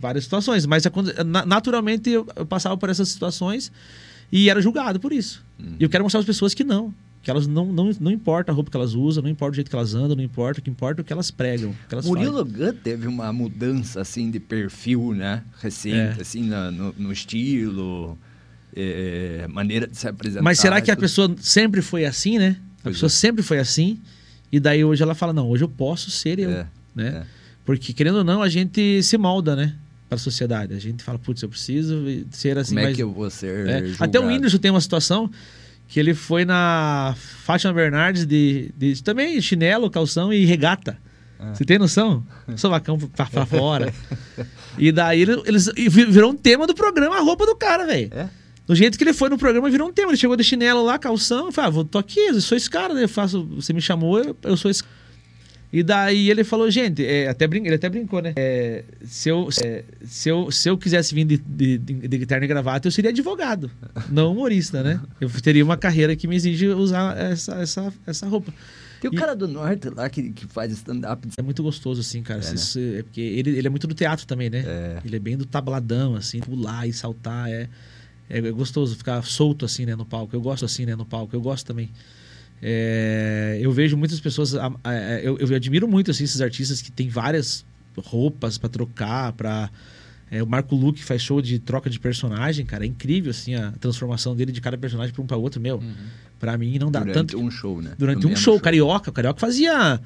S3: várias situações. Mas na- naturalmente eu, eu passava por essas situações e era julgado por isso. E eu quero mostrar às pessoas que não. Que elas não, não, não importa a roupa que elas usam, não importa o jeito que elas andam, não importa. O que importa é o que elas pregam. o Que elas
S1: Murilo Gun teve uma mudança assim de perfil, né? Recente,
S3: É.
S1: assim, no, no estilo, é, maneira de se apresentar.
S3: Mas será que a pessoa sempre foi assim, né? A
S1: Pois
S3: pessoa
S1: é.
S3: sempre foi assim. E daí hoje ela fala: não, hoje eu posso ser eu.
S1: É,
S3: né?
S1: é.
S3: Porque, querendo ou não, a gente se molda, né? Para a sociedade. A gente fala: putz, eu preciso ser assim.
S1: Como é
S3: mas-
S1: que eu vou ser
S3: É? Até o Whindersson tem uma situação que ele foi na Fátima Bernardes de, de- também chinelo, calção e regata.
S1: Ah.
S3: Você tem noção? (laughs) Sovacão pra, pra fora. e daí ele- eles vi- virou um tema do programa a roupa do cara, velho.
S1: É?
S3: Do jeito que ele foi no programa, virou um tema. Ele chegou de chinelo lá, calção, falou: ah, vou- tô aqui, eu sou esse cara, né? eu faço, você me chamou, eu, eu sou esse e daí ele falou, gente, é, até brin... ele até brincou, né? É, se, eu, é, se, eu, se eu quisesse vir de, de, de, terno e gravata, eu seria advogado, não humorista, né? Eu teria uma carreira que me exige usar essa, essa, essa roupa.
S1: Tem o
S3: E-
S1: cara do norte lá que, que faz stand-up.
S3: É muito gostoso, assim, cara.
S1: É, né?
S3: é porque ele, ele é muito do teatro também, né?
S1: É.
S3: Ele é bem do tabladão, assim, pular e saltar. É, é gostoso ficar solto, assim, né, no palco. Eu gosto, assim, né, no palco. Eu gosto também. É, eu vejo muitas pessoas. a- a- a- eu, eu admiro muito, assim, esses artistas que têm várias roupas pra trocar, pra. é, o Marco Luque faz show de troca de personagem, cara. É incrível, assim, a transformação dele de cada personagem pra um pra outro. Meu, pra mim não dá
S1: durante
S3: tanto
S1: um show, né?
S3: durante
S1: No
S3: um
S1: mesmo
S3: show, carioca. O carioca fazia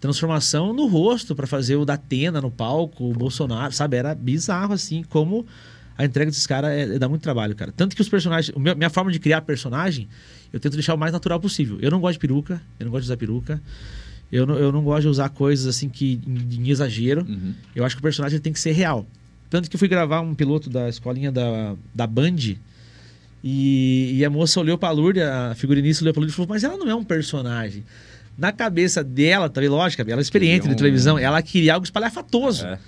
S3: transformação no rosto pra fazer o da Atena no palco, o Bolsonaro, sabe? Era bizarro assim, como a entrega desses caras é, dá muito trabalho, cara. Tanto que os personagens, meu- minha forma de criar personagem, eu tento deixar o mais natural possível. Eu não gosto de peruca, eu não gosto de usar peruca. Eu não, eu não gosto de usar coisas assim que em, em exagero.
S1: Uhum.
S3: Eu acho que o personagem tem que ser real. Tanto que eu fui gravar um piloto da escolinha da, da Band e, e a moça olhou pra Lourdes, a figurinista olhou pra Lourdes e falou: Mas ela não é um personagem. Na cabeça dela, também, lógico, ela é experiente
S1: Queria
S3: de televisão,
S1: um-
S3: ela queria algo espalhafatoso.
S1: É.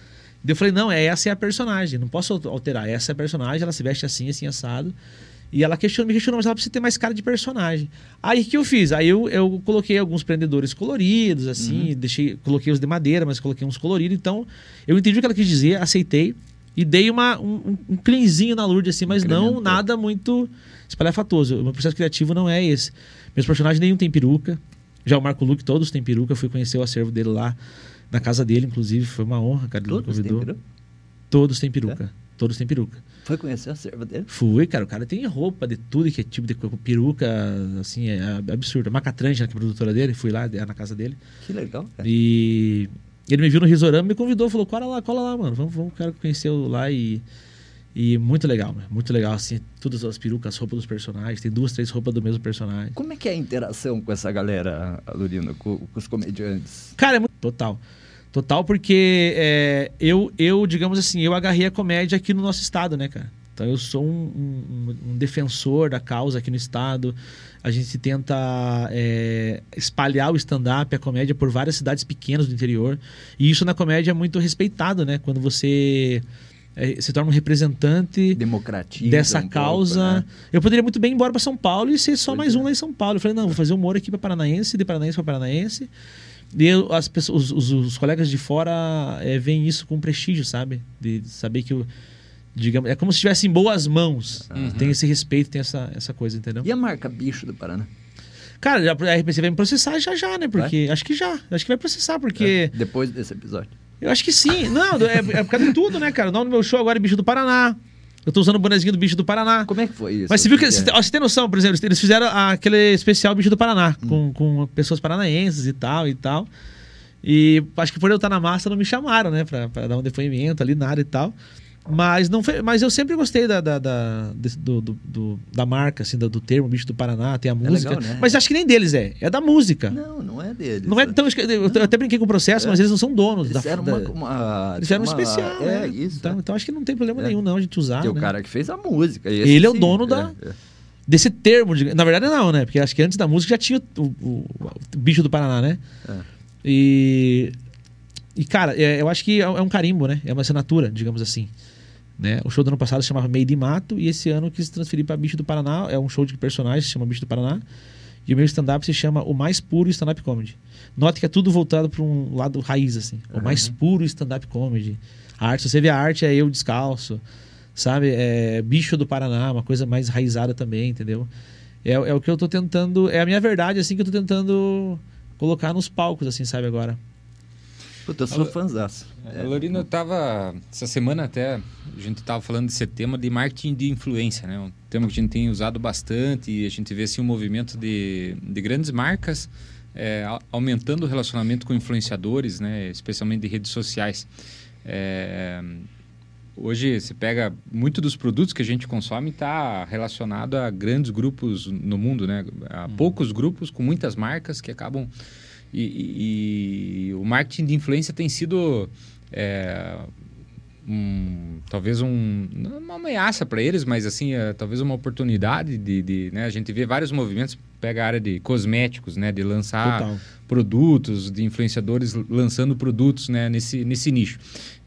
S3: Eu falei, não, é, essa é a personagem, não posso alterar. Essa é a personagem, ela se veste assim, assim, assado. E ela questionou, me questionou, mas ela precisa ter mais cara de personagem. Aí o que eu fiz? Aí eu, eu coloquei alguns prendedores coloridos, assim, deixei, coloquei os de madeira, mas coloquei uns coloridos. Então, eu entendi o que ela quis dizer, aceitei e dei uma, um, um cleanzinho na Lourdes, assim, mas não nada muito espalhafatoso. O meu processo criativo não é esse. Meus personagens nenhum tem peruca. Já o Marco Luque, todos têm peruca. Eu fui conhecer o acervo dele lá, na casa dele, inclusive. Foi uma honra, cara. Ele
S1: Todos têm
S3: convidou.
S1: peruca?
S3: Todos têm peruca. Todos têm peruca.
S1: Foi conhecer a serva dele?
S3: Fui, cara. O cara tem roupa de tudo que é tipo de peruca, assim, é absurdo. A Macatrange, que é a produtora dele, fui lá é na casa dele.
S1: Que legal, cara.
S3: E ele me viu no Risorama, me convidou, falou: cola lá, cola lá, mano. Vamos, vamos, quero conhecer lá e. E muito legal, mano. Muito legal, assim, todas as perucas, as roupas dos personagens. Tem duas, três roupas do mesmo personagem.
S1: Como é que é a interação com essa galera, Alurino, com, com os comediantes?
S3: Cara, é muito. Total. Total, porque é, eu, eu, digamos assim, eu agarrei a comédia aqui no nosso estado, né, cara? Então eu sou um, um- um defensor da causa aqui no estado. A gente tenta é, espalhar o stand-up, a comédia, por várias cidades pequenas do interior. E isso na comédia é muito respeitado, né? Quando você é, se torna um representante dessa
S1: um pouco,
S3: causa.
S1: né?
S3: Eu poderia muito bem ir embora para São Paulo e ser só
S1: Pois
S3: mais
S1: é.
S3: um lá em São Paulo. Eu falei, não, vou fazer humor aqui para Paranaense, de Paranaense para Paranaense. E as pessoas, os, os- os colegas de fora é, veem isso com prestígio, sabe? De saber que eu, digamos, é como se estivesse em boas mãos. Tem esse respeito, tem essa, essa coisa, entendeu?
S1: E a marca Bicho do Paraná?
S3: Cara, a RPC vai me processar já já, né? Porque acho que já, acho que vai processar porque
S1: É, Depois desse episódio.
S3: eu acho que sim. Não, é, é por causa de tudo, né, cara? O nome do meu show agora é Bicho do Paraná. Eu tô usando o bonezinho do Bicho do Paraná.
S1: Como é que foi isso?
S3: Mas você viu que. Você, ó, você tem noção, por exemplo, eles fizeram aquele especial Bicho do Paraná,
S1: Hum.
S3: com, com pessoas paranaenses e tal e tal. E acho que por eu estar na massa não me chamaram, né, pra, pra dar um depoimento ali, nada e tal. Mas, não foi, mas eu sempre gostei da, da, da, desse- do, do- do- da marca, assim, do, do termo Bicho do Paraná, tem a música.
S1: legal, né?
S3: Mas acho que nem deles é, é da música.
S1: Não, não é deles.
S3: Não é, então, eu até brinquei com o processo, mas eles não são donos
S1: Eles
S3: da,
S1: fizeram
S3: da-
S1: uma, uma-
S3: eles fizeram um
S1: uma-
S3: especial,
S1: É,
S3: né?
S1: isso.
S3: Então,
S1: né?
S3: então acho que não tem problema
S1: É.
S3: nenhum não a gente usar,
S1: Que é o
S3: né?
S1: cara que fez a música.
S3: Ele é o
S1: sim,
S3: dono da-
S1: é, é.
S3: desse termo. de- na verdade, não, né? Porque acho que antes da música já tinha o, o- o bicho do Paraná, né?
S1: É.
S3: E. E, cara, é- eu acho que é é um carimbo, né? É uma assinatura, digamos assim. Né? O show do ano passado se chamava Meio de Mato e esse ano eu quis transferir para Bicho do Paraná. É um show de personagens, se chama Bicho do Paraná. E o meu stand-up se chama O Mais Puro Stand-Up Comedy. Note que é tudo voltado para um lado raiz, assim. O mais puro stand-up comedy. A arte, se você vê a arte, é eu descalço. Sabe? É Bicho do Paraná, uma coisa mais raizada também, entendeu? É, é o que eu tô tentando. É a minha verdade, assim, que eu tô tentando colocar nos palcos, assim, sabe, agora.
S1: Puta, eu sou fãzaço.
S2: É, Lorina, eu tava. Essa semana até, a gente tava falando desse tema de marketing de influência, né? Um tema que a gente tem usado bastante e a gente vê assim um movimento de, de grandes marcas é, a- aumentando o relacionamento com influenciadores, né? Especialmente de redes sociais. É, hoje você pega muito dos produtos que a gente consome está relacionado a grandes grupos no mundo, né? A poucos grupos com muitas marcas que acabam e, e- e o marketing de influência tem sido é, um, talvez um, uma ameaça para eles, mas assim, é, talvez uma oportunidade de, de, né? A gente vê vários movimentos, pega a área de cosméticos, né? De lançar
S3: Total.
S2: produtos, de influenciadores lançando produtos né, nesse, nesse nicho.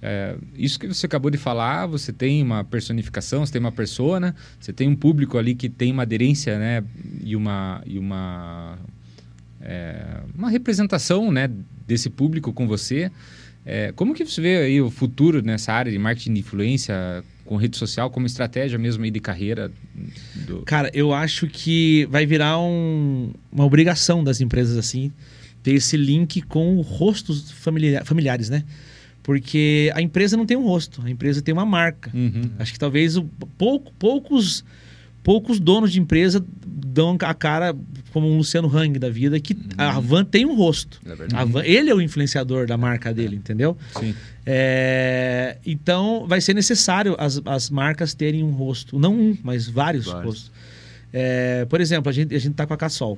S2: É, isso que você acabou de falar, você tem uma personificação, você tem uma persona, você tem um público ali que tem uma aderência né, e uma, e uma, é, uma representação né, desse público com você. É, como que você vê aí o futuro nessa área de marketing de influência com rede social como estratégia mesmo aí de carreira? Do...
S3: Cara, eu acho que vai virar um- uma obrigação das empresas, assim, ter esse link com rostos familia- familiares, né? Porque a empresa não tem um rosto, a empresa tem uma marca.
S2: Uhum.
S3: Acho que talvez o, pouco, poucos, poucos donos de empresa dão a cara como um Luciano Hang da vida, que a Van tem um rosto.
S1: É
S3: Van- ele é o influenciador da marca dele, entendeu?
S2: Sim.
S3: É, então vai ser necessário as, as marcas terem um rosto, não um, mas vários,
S1: Vários.
S3: rostos. É, por exemplo, a gente a gente tá com a Cassol,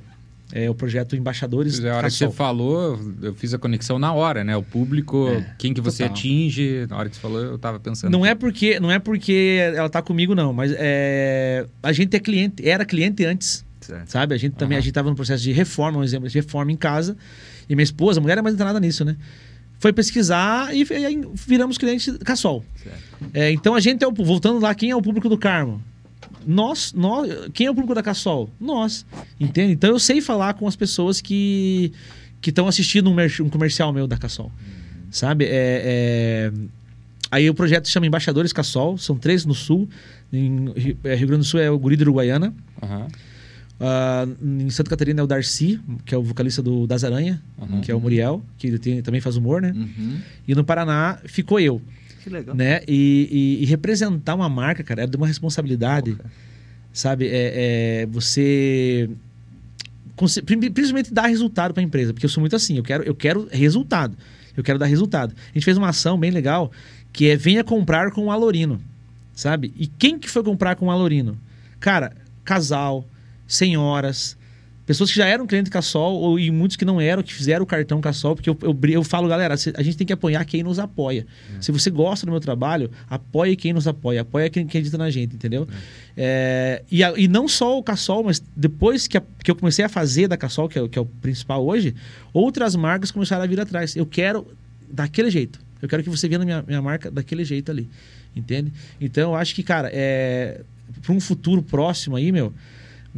S3: é o projeto Embaixadores
S2: é, a hora que você falou, eu fiz a conexão na hora, né? O público,
S3: É,
S2: quem que você
S3: total.
S2: atinge, na hora que você falou, eu tava pensando.
S3: Não é porque não é porque ela tá comigo não, mas é, a gente é cliente, era cliente antes.
S1: Certo.
S3: Sabe? A gente também,
S2: Aham.
S3: a gente tava no processo de reforma, um exemplo, de reforma em casa. E minha esposa, a mulher é mais entrada nisso, né? Foi pesquisar e, e viramos clientes Cassol. É, então a gente é o voltando lá, quem é o público do Carmo? Nós, nós, quem é o público da Cassol? Nós, entende? Então eu sei falar com as pessoas que que estão assistindo um, um comercial meu da Cassol, sabe? É, é, Aí o projeto se chama Embaixadores Cassol, são três no Sul, em Rio é, Grande do Sul é o Guri de Uruguaiana,
S2: Aham.
S3: Ah, em Santa Catarina é o Darcy, que é o vocalista do Das Aranha,
S2: Uhum.
S3: que é o Muriel, que tem- também faz humor, né?
S1: Uhum.
S3: E no Paraná ficou eu
S1: Que legal.
S3: né? E, e- e representar uma marca, cara, é de uma responsabilidade, sabe? É, é você principalmente dar resultado para a empresa, porque eu sou muito assim, eu quero, eu quero resultado, eu quero dar resultado. A gente fez uma ação bem legal que é venha comprar com o Alorino, sabe? E quem que foi comprar com o Alorino? Cara, casal, senhoras, pessoas que já eram cliente Cassol ou e muitos que não eram, que fizeram o cartão Cassol, porque eu, eu, eu falo, galera, a gente tem que apoiar quem nos apoia. Se você gosta do meu trabalho, apoie quem nos apoia, apoia quem acredita na gente, entendeu? É, e, a- e não só o Cassol, mas depois que, a- que eu comecei a fazer da Cassol, que é, o- que é o principal hoje, outras marcas começaram a vir atrás. Eu quero daquele jeito. Eu quero que você venda minha, minha marca daquele jeito ali. Entende? Então eu acho que, cara, é, para um futuro próximo aí, meu, me-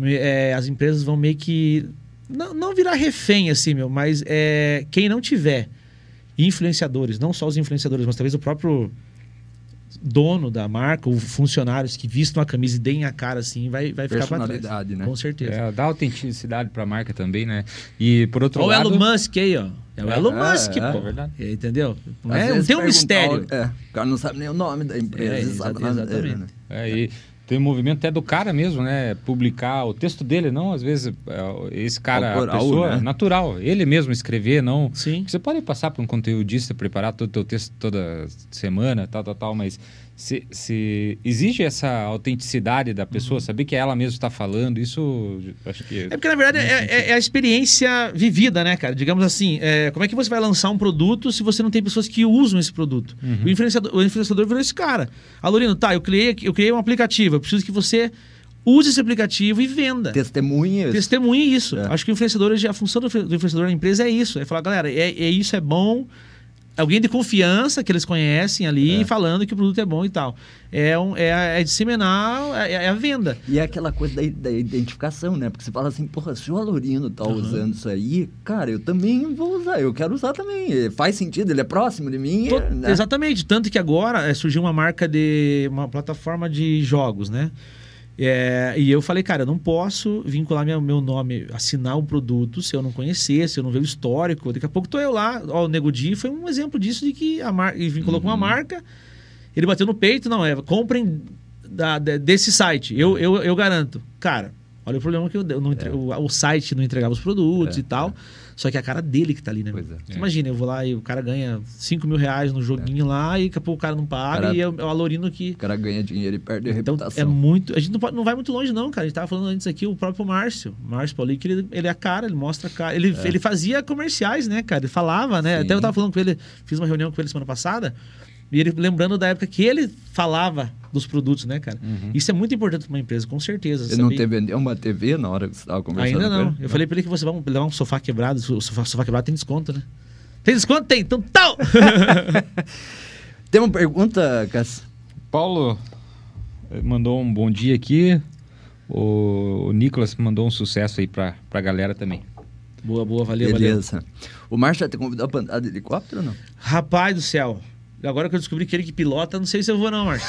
S3: é, as empresas vão meio que. Não, não virar refém, assim, meu, mas é, quem não tiver influenciadores, não só os influenciadores, mas talvez o próprio dono da marca, ou funcionários que vistam a camisa e deem a cara assim, vai, vai ficar para trás.
S1: Personalidade, né?
S3: Com certeza.
S2: É, dá autenticidade pra marca também, né? E por outro
S3: Olha o
S2: lado...
S3: Elon Musk aí, ó. É o
S2: É,
S3: Elon
S1: é,
S3: Musk,
S1: é.
S3: pô.
S2: É verdade.
S3: É, Entendeu? Não, é, tem um mistério.
S1: o- É, o cara não sabe nem o nome da empresa.
S3: É,
S1: dele,
S3: exatamente.
S1: né?
S2: É, e tem um movimento até do cara mesmo, né? Publicar o texto dele, não às vezes é, esse cara,
S1: Autoral,
S2: a pessoa
S1: né?
S2: natural, ele mesmo escrever, não.
S3: Sim.
S2: Você pode passar para um conteudista preparar todo o teu texto toda semana, tal, tal, tal, mas se, se exige essa autenticidade da pessoa, saber que ela mesma está falando, isso acho que
S3: É porque, na verdade, é, é- é a experiência vivida, né, cara? Digamos assim, é, como é que você vai lançar um produto se você não tem pessoas que usam esse produto?
S2: Uhum.
S3: O, influenciador, o influenciador virou esse cara. Alorino, tá, eu criei, eu criei um aplicativo, eu preciso que você use esse aplicativo e venda.
S1: Testemunhas.
S3: Testemunhe isso.
S1: É.
S3: Acho que o influenciador, hoje, a função do influenciador na empresa é isso. É falar, galera, é, é isso, é bom. Alguém de confiança que eles conhecem ali,
S1: É.
S3: falando que o produto é bom e tal. É, um, é, é disseminar, é, é a venda.
S1: E é aquela coisa da, da identificação, né? Porque você fala assim, porra, se o Alorino tá usando isso aí, cara, eu também vou usar, eu quero usar também. Faz sentido, ele é próximo de mim.
S3: To-
S1: é, né?
S3: Exatamente. Tanto que agora é, surgiu uma marca de. uma plataforma de jogos, né? É, e eu falei, cara, eu não posso vincular minha- meu nome, assinar um produto se eu não conhecer, se eu não ver o histórico. Daqui a pouco tô eu lá, ó, o Nego Di foi um exemplo disso de que a marca. E vinculou com uma marca, ele bateu no peito, não, é, comprem da- de- desse site, eu, eu, eu garanto. Cara, olha o problema que eu, eu não entre- o, o site não entregava os produtos
S1: É,
S3: e tal. Só que é a cara dele que tá ali, né?
S1: Pois é.
S3: Você Imagina, eu vou lá e o cara ganha 5 mil reais no joguinho lá e daqui a pouco o cara não paga
S1: Cara-
S3: e é o é o Alorino que.
S1: O cara ganha dinheiro e perde a
S3: Então é
S1: reputação.
S3: muito. A gente não, pode- não vai muito longe, não, cara. A gente tava falando antes aqui, o próprio Márcio. Márcio Paulic, ele, ele é a cara, ele mostra a cara. Ele, ele fazia comerciais, né, cara? Ele falava, né?
S1: É. Sim.
S3: Até eu tava falando com ele, fiz uma reunião com ele semana passada. E ele lembrando da época que ele falava dos produtos, né, cara? Isso é muito importante para uma empresa, com certeza.
S1: Ele não
S3: saber-
S1: te vendeu uma TV na hora que você estava conversando
S3: Ainda
S1: com
S3: não.
S1: ele?
S3: Eu falei pra ele que você vai levar um sofá quebrado. O sofá, sofá quebrado tem desconto, né? Tem desconto? Tem. Então, tal! (laughs)
S1: Tem uma pergunta, Cass?
S2: Paulo eh, mandou um bom dia aqui. O, o Nicolas mandou um sucesso aí pra, pra galera também.
S3: boa, boa. Valeu, valeu.
S1: Beleza. O Márcio já te convidou pra andar de helicóptero ou não?
S3: Rapaz do céu. Agora que eu descobri que ele que pilota, não sei se eu vou não, Márcio.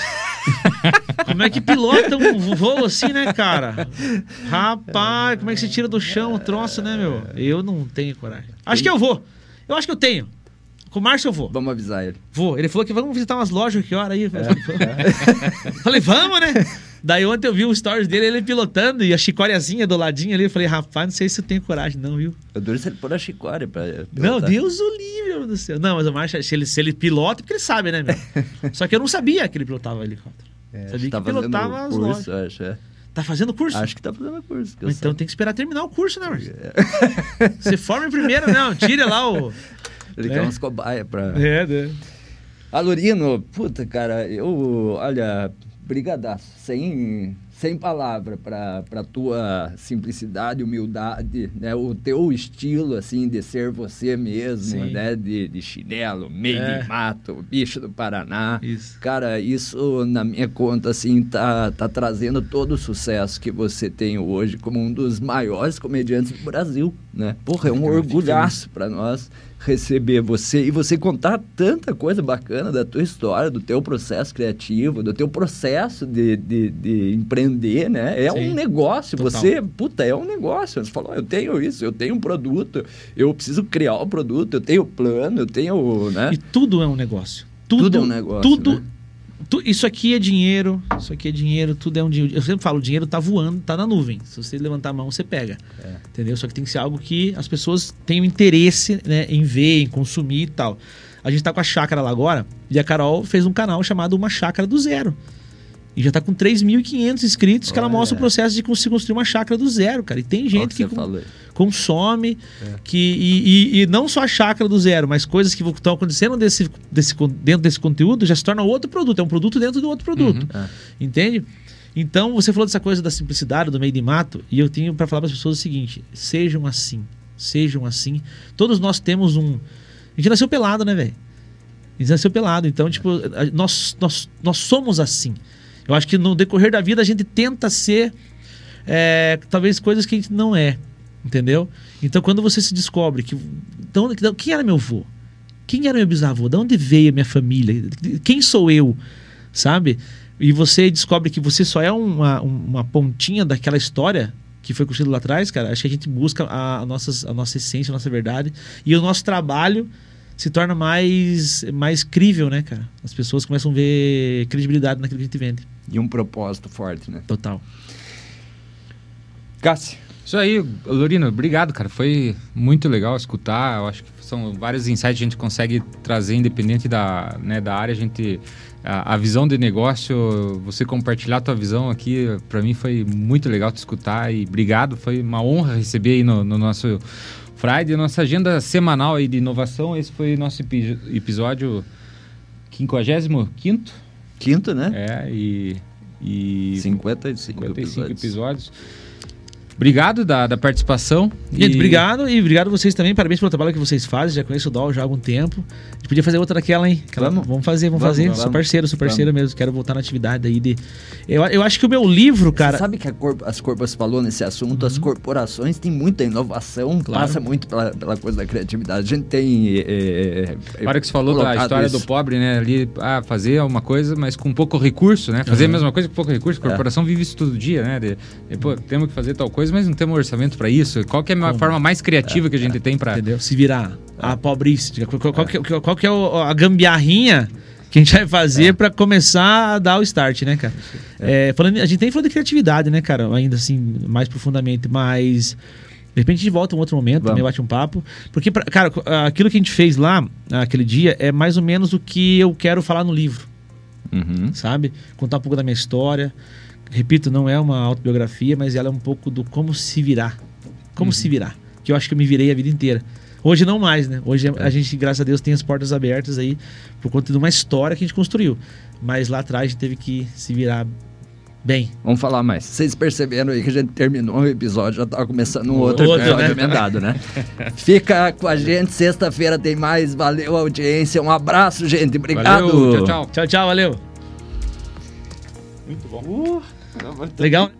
S3: (laughs) como é que pilota um voo assim, né, cara? Rapaz, como é que você tira do chão o troço, né, meu? Eu não tenho coragem. Acho que eu vou. Eu acho que eu tenho. Com o Márcio eu vou.
S1: Vamos avisar ele.
S3: Vou. Ele falou que vamos visitar umas lojas que hora aí. (laughs) Falei, vamos, né? Daí ontem eu vi o stories dele, ele pilotando e a chicóriazinha do ladinho ali. Eu falei, rapaz, não sei se eu tenho coragem, não, viu?
S1: Eu duro se ele pôr a chicória pra.
S3: Não. Deus o livre, meu Deus do céu. Não, mas o Márcio, se ele, se ele pilota, é porque ele sabe, né, meu? (laughs) Só que eu não sabia que ele pilotava helicóptero.
S1: É,
S3: sabia que
S1: tá
S3: pilotava as
S1: curso,
S3: lojas.
S1: acho. é.
S3: Tá fazendo curso?
S1: Acho que tá fazendo curso.
S3: então
S1: sei.
S3: tem que esperar terminar o curso, né, Márcio? Você forma em primeiro, não. Tira lá o.
S1: Ele
S3: né?
S1: quer umas cobaias pra.
S3: É, né?
S1: Alorino, puta, cara, eu. Olha, brigadaço. Sem, sem palavra para a tua simplicidade, humildade, né? O teu estilo, assim, de ser você mesmo,
S3: Sim.
S1: né? De, de chinelo, meio
S3: É.
S1: de mato, bicho do Paraná.
S3: Isso.
S1: Cara, isso na minha conta, assim, tá, tá trazendo todo o sucesso que você tem hoje como um dos maiores comediantes do Brasil, né? Porra, é um orgulhaço para nós receber você e você contar tanta coisa bacana da tua história, do teu processo criativo, do teu processo de, de, de empreender, né? É
S3: Sim.
S1: um negócio,
S3: Total.
S1: você, puta, é um negócio. Você falou, eu tenho isso, eu tenho um produto, eu preciso criar o produto, eu tenho plano, eu tenho, né?
S3: E tudo é um negócio. Tudo,
S1: Tudo é um negócio,
S3: Tudo.
S1: né?
S3: Tu- isso aqui é dinheiro, isso aqui é dinheiro, tudo é um dinheiro. Eu sempre falo, o dinheiro tá voando, tá na nuvem. Se você levantar a mão, você pega.
S1: É.
S3: Entendeu? Só que tem que ser algo que as pessoas tenham interesse né, em ver, em consumir e tal. A gente tá com a chácara lá agora e a Carol fez um canal chamado Uma Chácara do Zero. E já tá com 3.500 inscritos que ela mostra o processo de conseguir construir uma chácara do zero, cara. E tem gente
S1: que
S3: que,
S1: você
S3: com- consome, que, e, e- e não só a chácara do zero, mas coisas que estão acontecendo desse, desse, dentro desse conteúdo já se torna outro produto. É um produto dentro do outro produto.
S1: É.
S3: Entende? Então, você falou dessa coisa da simplicidade, do meio de mato, e eu tenho para falar para as pessoas o seguinte: sejam assim. Sejam assim. Todos nós temos um. A gente nasceu pelado, né, velho? A gente nasceu pelado. Então, tipo, nós, nós, nós somos assim. Eu acho que no decorrer da vida a gente tenta ser é, talvez coisas que a gente não é. Entendeu? Então, quando você se descobre que. Então, quem era meu avô? Quem era meu bisavô? De onde veio a minha família? Quem sou eu? Sabe? E você descobre que você só é uma, uma pontinha daquela história que foi construída lá atrás, cara. Acho que a gente busca a, a, nossas, a nossa essência, a nossa verdade. E o nosso trabalho se torna mais, mais crível, né, cara? As pessoas começam a ver credibilidade naquilo que a gente vende.
S1: E um propósito forte, né?
S3: Total.
S1: Cássio.
S2: Isso aí, Lorino, obrigado, cara. Foi muito legal escutar. Eu acho que são vários insights que a gente consegue trazer, independente da, né, da área. A gente. A, a visão de negócio, você compartilhar a tua visão aqui, para mim foi muito legal te escutar e obrigado. Foi uma honra receber aí no, no nosso Friday, nossa agenda semanal aí de inovação. Esse foi nosso epi- episódio 55
S1: Quinto, né?
S2: É, e. e
S1: 55,
S2: 55
S1: episódios.
S2: episódios. Obrigado da, da participação.
S3: Gente,
S2: E-
S3: obrigado e obrigado a vocês também. Parabéns pelo trabalho que vocês fazem. Já conheço o Dol já há algum tempo. A gente podia fazer outra daquela, hein? Aquela-
S1: Vamos.
S3: vamos fazer, vamos,
S1: Vamos,
S3: fazer.
S1: vamos.
S3: Sou parceiro, sou parceiro mesmo. Quero voltar na atividade aí de. Eu, eu acho que o meu livro, cara.
S1: Você sabe que a Corp- as Corpas falou nesse assunto, as corporações têm muita inovação,
S3: Claro.
S1: passa muito pela, pela coisa da criatividade. A gente tem. é, é,
S2: que você falou da história
S1: isso.
S2: do pobre, né? Ali, ah, fazer uma coisa, mas com pouco recurso, né? Fazer a mesma coisa com pouco recurso. A
S1: É.
S2: corporação vive isso todo dia, né? De, de, pô, temos que fazer tal coisa, mas não temos orçamento para isso. Qual é a
S3: Como?
S2: forma mais criativa que a gente tem para
S3: Entendeu? Se virar. A pobrice. Qual, qual- qual que, é- qual que é o- a gambiarrinha que a gente vai fazer pra começar a dar o start, né, cara? É, falando, a gente tem falado de criatividade, né, cara? Ainda assim, mais profundamente, mas. De repente a gente volta em um outro momento,
S1: Vamos.
S3: também bate um papo. Porque, pra- cara, aquilo que a gente fez lá, aquele dia, é mais ou menos o que eu quero falar no livro
S1: Uhum.
S3: sabe? Contar um pouco da minha história. Repito, não é uma autobiografia, mas ela é um pouco do como se virar. Como se virar. Que eu acho que eu me virei a vida inteira. Hoje não mais, né? Hoje a gente, graças a Deus, tem as portas abertas aí por conta de uma história que a gente construiu. Mas lá atrás a gente teve que se virar bem.
S1: Vamos falar mais. Vocês perceberam aí que a gente terminou o episódio, já tava começando um outro,
S3: Outro,
S1: episódio
S3: né?
S1: emendado, né? (laughs) Fica com a gente, sexta-feira tem mais. Valeu, audiência. Um abraço, gente. Obrigado.
S2: Valeu, tchau, tchau.
S3: Tchau, tchau, valeu.
S1: Muito bom.
S3: Legal?